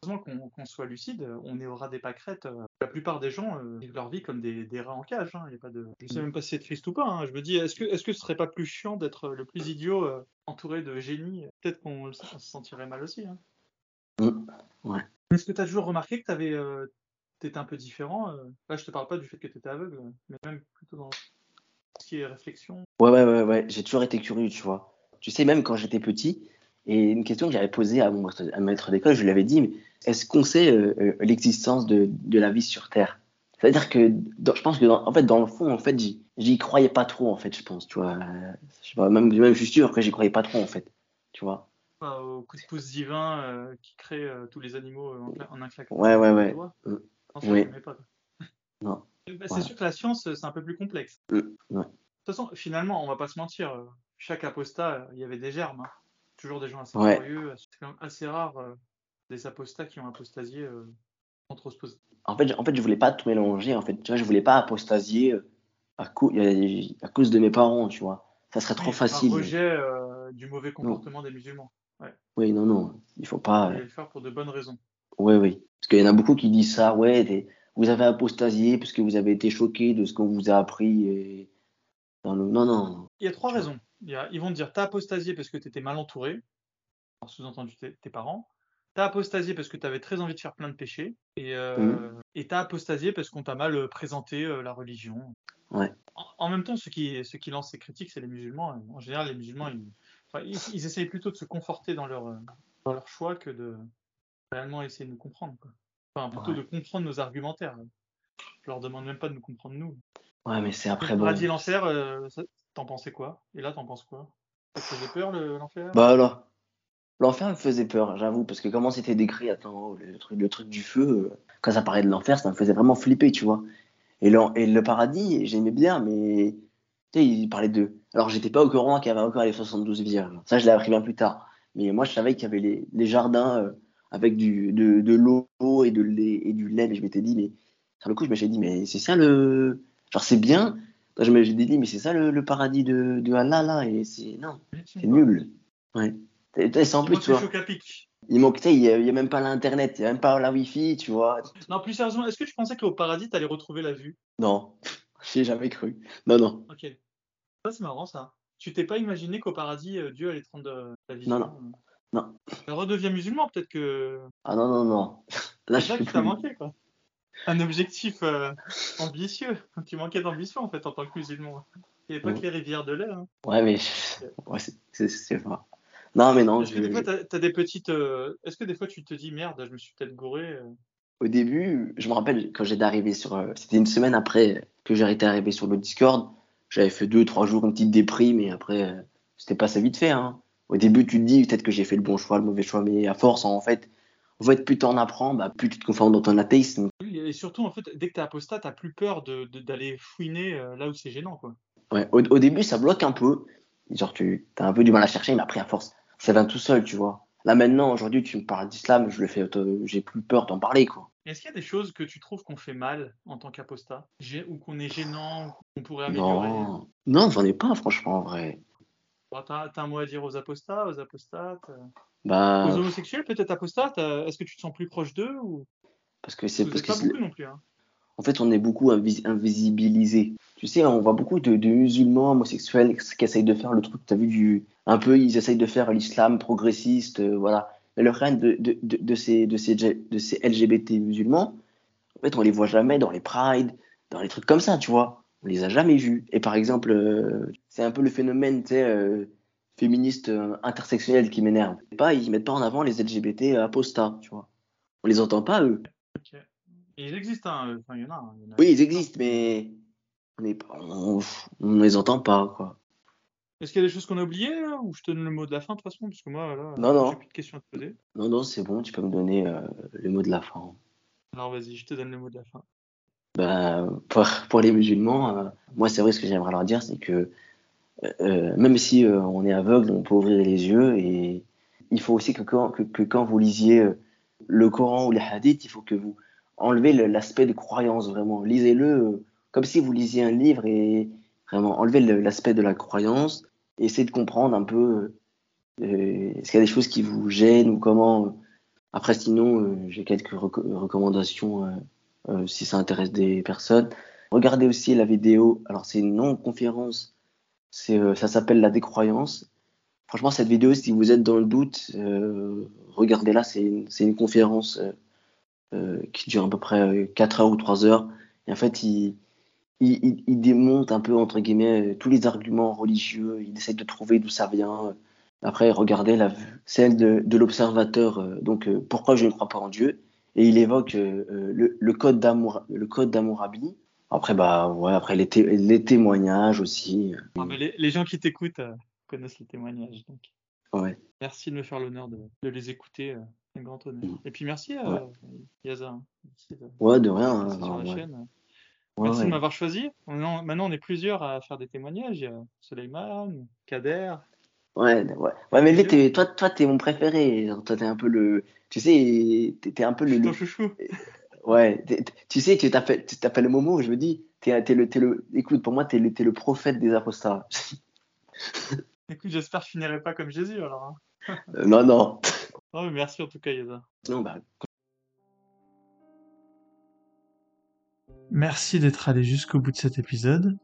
Qu'on soit lucide, on est au ras des pâquerettes. Euh, la plupart des gens euh, vivent leur vie comme des, des rats en cage. Hein. Y a pas de... Je sais même pas si c'est triste ou pas. Hein. Je me dis, est-ce que, est -ce que ce serait pas plus chiant d'être le plus idiot euh, entouré de génies? Peut-être qu'on se sentirait mal aussi. Hein. Ouais. Est-ce que tu as toujours remarqué que tu avais étais un peu différent. Euh, là, je te parle pas du fait que tu étais aveugle, mais même plutôt dans ce qui est réflexion. Ouais, ouais, ouais, ouais. J'ai toujours été curieux, tu vois. Tu sais, même quand j'étais petit, et une question que j'avais posée à mon maître d'école, je lui avais dit, mais est-ce qu'on sait euh, euh, l'existence de, de, la vie sur Terre? C'est-à-dire que je pense que dans, en fait, dans le fond, en fait, j'y croyais pas trop, en fait, je pense, tu vois. Je sais pas, même, même je suis sûr que j'y croyais pas trop, en fait, tu vois. au coup de pouce divin qui crée tous les animaux en, un claquement. Ouais, ouais, ouais. oui. non. [laughs] Bah, c'est sûr que la science, c'est un peu plus complexe. Mm, de toute façon, finalement, on va pas se mentir, euh, chaque apostat, il y avait des germes. Hein. Toujours des gens assez curieux. C'est quand même assez rare euh, des apostats qui ont apostasié euh, entre En fait, en fait, je voulais pas tout mélanger. En fait, tu vois, je voulais pas apostasier à, à cause de mes parents, tu vois. Ça serait trop facile. Un rejet du mauvais comportement des musulmans. Oui, non, non, il faut pas. Il faut le faire pour de bonnes raisons. Oui, oui. Parce qu'il y en a beaucoup qui disent ça, ouais, vous avez apostasié parce que vous avez été choqué de ce qu'on vous a appris. Et... Non, non, non. Il y a trois raisons. Ils vont te dire, t'as apostasié parce que tu étais mal entouré, sous-entendu tes, parents. T'as apostasié parce que tu avais très envie de faire plein de péchés. Et euh, mmh. t'as apostasié parce qu'on t'a mal euh, présenté euh, la religion. Ouais. En, même temps, ceux qui, ceux qui lancent ces critiques, c'est les musulmans. En général, les musulmans, ils, ils, ils, essayent plutôt de se conforter dans leur, dans leur choix que de, réellement essayer de nous comprendre. Quoi. Enfin, plutôt de comprendre nos argumentaires. Je leur demande même pas de nous comprendre nous. Ouais, mais c'est après. Bon. Euh, t'en pensais quoi? Et là, t'en penses quoi? Ça te faisait peur l'enfer? Bah alors. L'enfer me faisait peur, j'avoue, parce que comment c'était décrit, attends, le truc, le truc du feu, euh, quand ça parlait de l'enfer, ça me faisait vraiment flipper, tu vois. Et le, paradis, j'aimais bien, mais tu sais, il parlait de. Alors, j'étais pas au courant qu'il y avait encore les 72 vierges. Ça, je l'ai appris bien plus tard. Mais moi, je savais qu'il y avait les, jardins euh, avec du, de, l'eau et, de lait, et du lait. Mais je m'étais dit, mais sur le coup, je me suis dit, mais c'est ça le. Genre, c'est bien, j'ai dit, mais c'est ça le, le paradis de, de Allah, là, et c'est, non, c'est nul. Ouais. C'est en plus, tu vois, il manque, tu il y a, même pas l'internet, il y a même pas la wifi, tu vois. Non, plus sérieusement, est-ce que tu pensais qu'au paradis, t'allais retrouver la vue? Non, [laughs] j'y ai jamais cru. Non, non. Ok. Ça, c'est marrant, ça. Tu t'es pas imaginé qu'au paradis, euh, Dieu allait te rendre euh, la vision? Non, non. Non. Elle redevient musulman, peut-être que. Ah non, non, non. [laughs] Là, je ça qui t'a manqué, quoi. Un objectif euh, ambitieux. Tu manquais d'ambition, en fait, en tant que musulman. Il n'y avait pas Mm. que les rivières de lait. Hein. Ouais, mais ouais, c'est- pas. Non, mais non, Est-ce je- que des fois, des petites. euh, Est-ce que des fois, tu te dis, merde, je me suis peut-être gouré euh. au début, je me rappelle quand j'étais arrivé sur. C'était une semaine après que j'ai été arrivé sur le Discord. J'avais fait deux, trois jours, une petite déprime, et après, c'était passé vite fait. Hein. Au début, tu te dis peut-être que j'ai fait le bon choix, le mauvais choix, mais à force, en fait, en fait plus t'en apprends, bah, plus tu te conformes dans ton athéisme. Et surtout, en fait, dès que t'es apostat, t'as plus peur de, de- d'aller fouiner euh, là où c'est gênant, quoi. Ouais, au, au début, ça bloque un peu. Genre, tu as un peu du mal à chercher, mais après, à force, ça vient tout seul, tu vois. Là, maintenant, aujourd'hui, tu me parles d'islam, je le fais, j'ai plus peur d'en parler, quoi. Est-ce qu'il y a des choses que tu trouves qu'on fait mal en tant qu'apostat? Ou qu'on est gênant, ou qu'on pourrait améliorer? Non, non, j'en ai pas, franchement, en vrai. T'as un mot à dire aux apostats, aux apostates euh, Bah, Aux homosexuels, peut-être apostates euh, Est-ce que tu te sens plus proche d'eux ou... parce que c'est parce que pas beaucoup non plus. Hein. en fait, on est beaucoup invis- invisibilisés. Tu sais, on voit beaucoup de, de musulmans homosexuels qui essayent de faire le truc, t'as vu, du, un peu, ils essayent de faire l'islam progressiste, euh, voilà. Mais le règne de, de, de, de ces, de, ces, de ces LGBT musulmans, en fait, on les voit jamais dans les prides, dans les trucs comme ça, tu vois. On les a jamais vus. Et par exemple, euh, c'est un peu le phénomène, tu sais, euh, féministe euh, intersectionnel qui m'énerve. Pas, ils mettent pas en avant les LGBT apostats, tu vois. On les entend pas, eux. Et ils existent, hein, euh, enfin, il y en a. hein, y en a. Oui, ils existent, mais on est on, on les entend pas, quoi. Est-ce qu'il y a des choses qu'on a oubliées là, ou je te donne le mot de la fin de toute façon Parce que moi, là, Non, non. j'ai plus de questions à te poser. Non, non, c'est bon, tu peux me donner euh, le mot de la fin. Alors vas-y, je te donne le mot de la fin. Ben, pour, pour les musulmans, euh, moi, c'est vrai, ce que j'aimerais leur dire, c'est que euh, euh, même si euh, on est aveugle, on peut ouvrir les yeux et il faut aussi que quand, vous lisiez le Coran ou les hadiths, il faut que vous enlevez le- l'aspect de croyance, vraiment. Lisez-le comme si vous lisiez un livre et vraiment enlevez le- l'aspect de la croyance essayez de comprendre un peu euh, est-ce qu'il y a des choses qui vous gênent ou comment. Après, sinon, j'ai quelques reco- recommandations si ça intéresse des personnes. Regardez aussi la vidéo. Alors, c'est une non-conférence. Euh, ça s'appelle La décroyance. Franchement, cette vidéo, si vous êtes dans le doute, euh, regardez-la. C'est une, conférence euh, qui dure à peu près 4 heures ou 3 heures. Et en fait, il, démonte un peu, entre guillemets, tous les arguments religieux. Il essaie de trouver d'où ça vient. Après, regardez la, celle de, l'observateur. donc, pourquoi je ne crois pas en Dieu et il évoque le, code d'amour le code d'Amourabi. Après bah ouais, après les, les témoignages aussi. Mais les, les gens qui t'écoutent euh, connaissent les témoignages. Donc. Ouais. Merci de me faire l'honneur de, de les écouter. euh, un grand honneur. Mm. Et puis merci, euh, Ouais. Yaza. hein. Merci de Ouais, de rien. hein, sur la ouais. chaîne. Merci ouais. de m'avoir choisi. Maintenant, maintenant, on est plusieurs à faire des témoignages. Il y a Suleiman, Kader. Ouais, ouais. Ouais, mais lui, toi, toi, t'es mon préféré. Toi, t'es un peu le, tu sais, t'es un peu le, Ton chouchou. Ouais. tu sais, tu t'appelles, tu t'appelles Momo. Je me dis, t'es, t'es le, t'es le, écoute, pour moi, t'es le, t'es le prophète des apostats. [laughs] Écoute, j'espère que je finirai pas comme Jésus alors. hein. Euh, non, non. Non, mais merci en tout cas, Yaza. Non, bah, Merci d'être allé jusqu'au bout de cet épisode.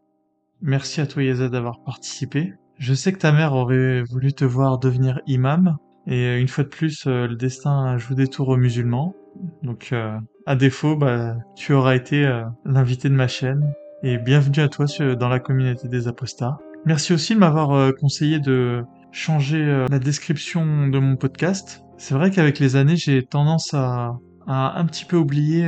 Merci à toi Yaza d'avoir participé. Je sais que ta mère aurait voulu te voir devenir imam. Et euh, une fois de plus, euh, le destin joue des tours aux musulmans. Donc euh, à défaut, bah, tu auras été euh, l'invité de ma chaîne. Et bienvenue à toi dans la communauté des apostats. Merci aussi de m'avoir euh, conseillé de changer la description de mon podcast. C'est vrai qu'avec les années, j'ai tendance à, un petit peu oublier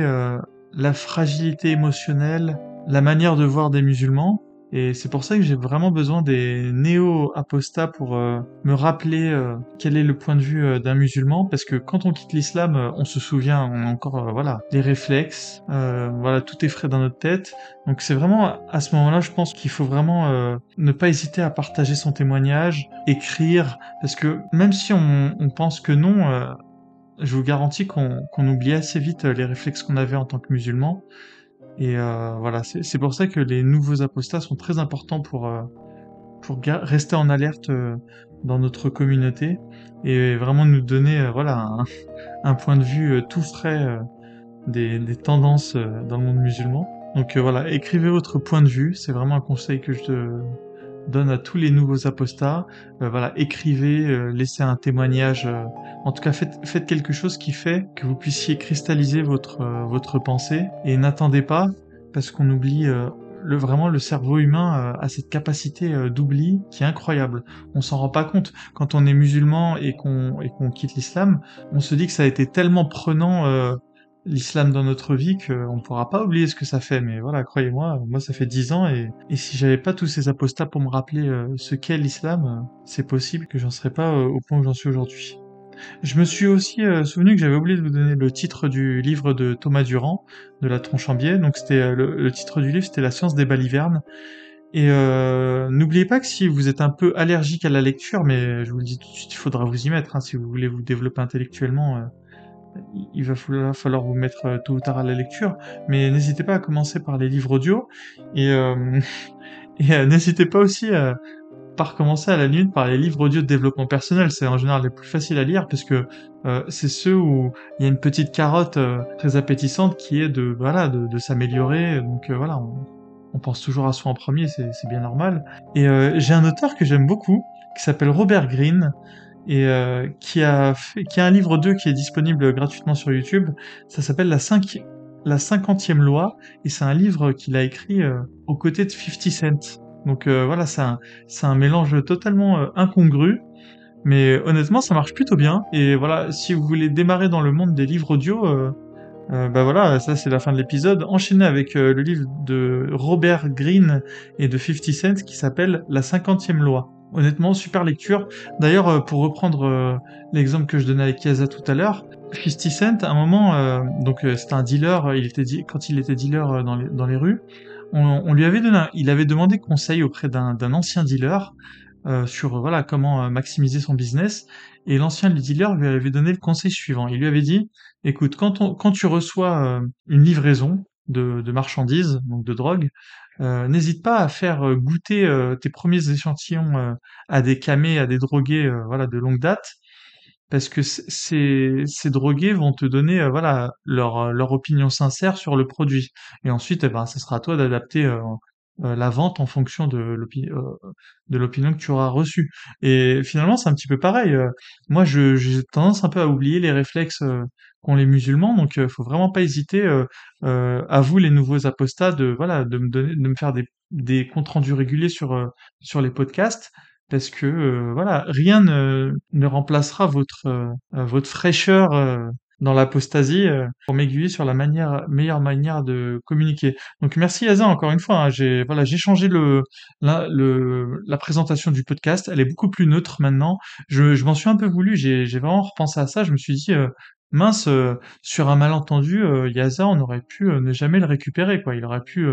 la fragilité émotionnelle, la manière de voir des musulmans. Et c'est pour ça que j'ai vraiment besoin des néo-apostats pour euh, me rappeler euh, quel est le point de vue euh, d'un musulman, parce que quand on quitte l'islam, on se souvient, on a encore voilà des réflexes, voilà tout est frais dans notre tête. Donc c'est vraiment à ce moment-là, je pense qu'il faut vraiment ne pas hésiter à partager son témoignage, écrire, parce que même si on, pense que non, je vous garantis qu'on oublie assez vite les réflexes qu'on avait en tant que musulman. Et voilà, c'est pour ça que les nouveaux apostats sont très importants pour pour rester en alerte dans notre communauté et vraiment nous donner voilà [laughs] un, point de vue tout frais des, des, tendances dans le monde musulman. Donc voilà, écrivez votre point de vue, c'est vraiment un conseil que je te donne à tous les nouveaux apostats. Euh, voilà, écrivez, euh, laissez un témoignage. Euh, en tout cas, faites, faites quelque chose qui fait que vous puissiez cristalliser votre votre pensée et n'attendez pas parce qu'on oublie. le, vraiment, le cerveau humain a cette capacité d'oubli qui est incroyable. On s'en rend pas compte. Quand on est musulman et qu'on et qu'on quitte l'islam, on se dit que ça a été tellement prenant l'islam dans notre vie qu'on ne pourra pas oublier ce que ça fait. Mais voilà, croyez-moi, moi ça fait dix ans et, si j'avais pas tous ces apostats pour me rappeler euh, ce qu'est l'islam, euh, c'est possible que j'en serais pas euh, au point où j'en suis aujourd'hui. Je me suis aussi souvenu que j'avais oublié de vous donner le titre du livre de Thomas Durand, de la tronche en biais. Donc c'était le, titre du livre, c'était La science des balivernes. Et n'oubliez pas que si vous êtes un peu allergique à la lecture, mais je vous le dis tout de suite, il faudra vous y mettre hein, si vous voulez vous développer intellectuellement il va falloir vous mettre euh, tôt ou tard à la lecture, mais n'hésitez pas à commencer par les livres audio et, euh, [laughs] et euh, n'hésitez pas aussi à par commencer à la limite par les livres audio de développement personnel, c'est en général les plus faciles à lire parce que c'est ceux où il y a une petite carotte très appétissante qui est de voilà de, s'améliorer. Donc voilà, on, on, pense toujours à soi en premier, c'est bien normal. Et j'ai un auteur que j'aime beaucoup qui s'appelle Robert Greene et euh, qui a qui a un livre 2 qui est disponible gratuitement sur YouTube. Ça s'appelle la 5 la cinquantième loi et c'est un livre qu'il a écrit euh, aux côtés de 50 Cent. Donc euh, voilà, c'est un, mélange totalement euh, incongru, mais honnêtement ça marche plutôt bien. Et voilà, si vous voulez démarrer dans le monde des livres audio, bah voilà, ça c'est la fin de l'épisode. Enchaînez avec le livre de Robert Greene et de 50 Cent qui s'appelle La cinquantième loi honnêtement, super lecture. D'ailleurs, euh, pour reprendre euh, l'exemple que je donnais avec Kiaza tout à l'heure, 50 Cent, à un moment, euh, donc c'était un dealer, il était quand il était dealer dans les, dans les rues, on, lui avait donné, il avait demandé conseil auprès d'un ancien dealer sur voilà comment maximiser son business, et l'ancien dealer lui avait donné le conseil suivant. Il lui avait dit, écoute, quand, quand tu reçois une livraison de marchandises, donc de drogue, euh, n'hésite pas à faire euh, goûter euh, tes premiers échantillons à des camés, à des drogués, voilà, de longue date, parce que ces, ces drogués vont te donner, voilà, leur, leur opinion sincère sur le produit. Et ensuite, eh ben, ce sera à toi d'adapter la vente en fonction de l'opinion que tu auras reçue. Et finalement, c'est un petit peu pareil. moi, j'ai tendance un peu à oublier les réflexes qu'ont les musulmans. Donc, euh, faut vraiment pas hésiter, euh, euh, à vous les nouveaux apostats, de voilà, de me donner, de me faire des, des comptes rendus réguliers sur sur les podcasts, parce que voilà, rien ne, ne remplacera votre votre fraîcheur dans l'apostasie pour m'aiguiller sur la manière, meilleure manière de communiquer. Donc merci Yaza encore une fois. Hein, j'ai voilà, j'ai changé le la, le la présentation du podcast. Elle est beaucoup plus neutre maintenant. Je, je m'en suis un peu voulu. J'ai j'ai vraiment repensé à ça. Je me suis dit mince, euh, sur un malentendu, euh, Yaza, on aurait pu euh, ne jamais le récupérer, quoi. Il aurait pu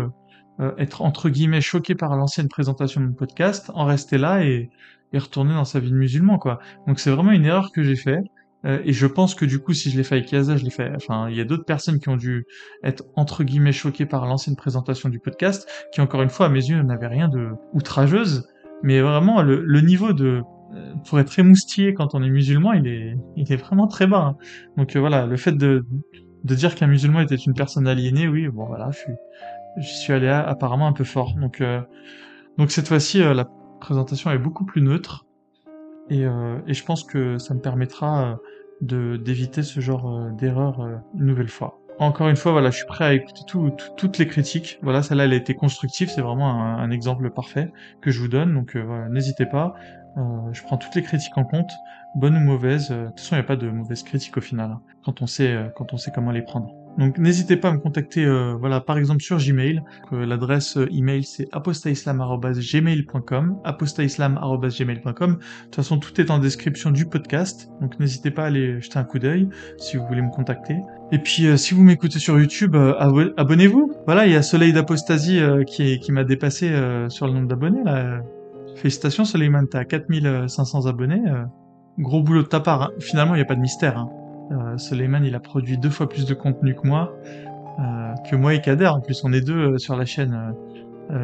être entre guillemets choqué par l'ancienne présentation de mon podcast, en rester là et, et retourner dans sa vie de musulman, quoi. Donc c'est vraiment une erreur que j'ai fait. et je pense que du coup, si je l'ai fait avec Yaza, je l'ai fait. Enfin, il y a d'autres personnes qui ont dû être entre guillemets choquées par l'ancienne présentation du podcast, qui encore une fois, à mes yeux, n'avaient rien de outrageuse. Mais vraiment, le, le niveau de euh, pour être émoustillé quand on est musulman, il est, il est vraiment très bas. Hein. Donc euh, voilà, le fait de, de dire qu'un musulman était une personne aliénée, oui, bon voilà, je suis, allé apparemment un peu fort. Donc, euh, donc cette fois-ci, la présentation est beaucoup plus neutre et, et je pense que ça me permettra de d'éviter ce genre d'erreur une nouvelle fois. Encore une fois, voilà, je suis prêt à écouter toutes les critiques. Voilà, celle-là, elle a été constructive, c'est vraiment un, exemple parfait que je vous donne. Donc, voilà, n'hésitez pas. Euh, je prends toutes les critiques en compte, bonnes ou mauvaises. Euh, de toute façon, il n'y a pas de mauvaises critiques au final, hein, quand on sait, euh, quand on sait comment les prendre. Donc n'hésitez pas à me contacter, voilà, par exemple sur Gmail. L'adresse email c'est apostaislam@gmail.com, apostaislam@gmail.com. De toute façon, tout est en description du podcast, donc n'hésitez pas à aller jeter un coup d'œil si vous voulez me contacter. Et puis si vous m'écoutez sur YouTube, abonnez-vous. Voilà, il y a Soleil d'Apostasie qui, qui m'a dépassé sur le nombre d'abonnés là. Félicitations Suleiman, t'as 4500 abonnés. Euh, gros boulot de ta part. Hein. Finalement, il n'y a pas de mystère. Hein. Euh, il a produit deux fois plus de contenu que moi. que moi et Kader. En plus, on est deux sur la chaîne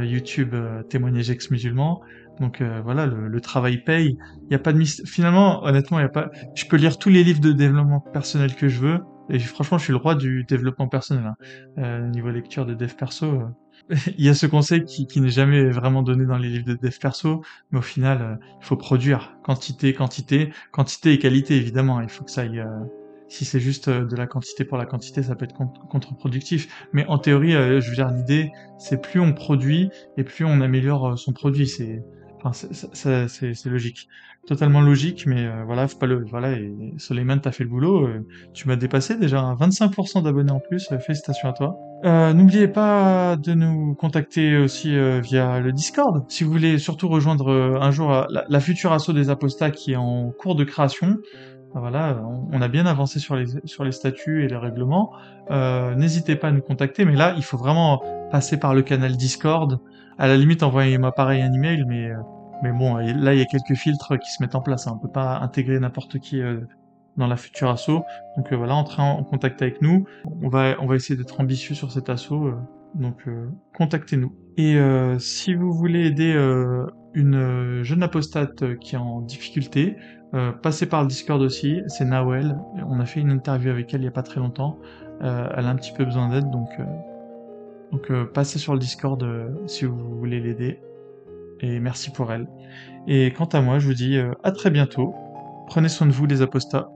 YouTube Témoignages ex-musulmans. Donc voilà, le, travail paye. Il y a pas de Finalement, honnêtement, il y a pas. Je peux lire tous les livres de développement personnel que je veux. Et franchement, je suis le roi du développement personnel. Hein. niveau lecture de dev perso, [laughs] il y a ce conseil qui, qui n'est jamais vraiment donné dans les livres de dev perso, mais au final, euh, il faut produire quantité, quantité, quantité et qualité évidemment. Il faut que ça aille. Euh, si c'est juste euh, de la quantité pour la quantité, ça peut être contre-productif. Mais en théorie, je veux dire, l'idée, c'est plus on produit et plus on améliore son produit. C'est, enfin, c'est logique totalement logique, mais euh, voilà, faut pas le, voilà, et t'as fait le boulot, euh, tu m'as dépassé déjà 25% d'abonnés en plus, euh, félicitations à toi. N'oubliez pas de nous contacter aussi via le Discord, si vous voulez surtout rejoindre un jour la, future asso des apostats qui est en cours de création. Voilà, on, a bien avancé sur les, sur les statuts et les règlements. N'hésitez pas à nous contacter, mais là, il faut vraiment passer par le canal Discord. À la limite, envoyez-moi pareil un email, mais mais bon, là, il y a quelques filtres qui se mettent en place. Hein. On peut pas intégrer n'importe qui euh, dans la future asso. Donc euh, voilà, entrez en contact avec nous. On va, on va essayer d'être ambitieux sur cet asso. Euh, donc contactez-nous. Et si vous voulez aider une jeune apostate qui est en difficulté, passez par le Discord aussi. C'est Nawel. On a fait une interview avec elle il y a pas très longtemps. elle a un petit peu besoin d'aide, donc passez sur le Discord si vous voulez l'aider et merci pour elle. Et quant à moi, je vous dis euh, à très bientôt. Prenez soin de vous les apostats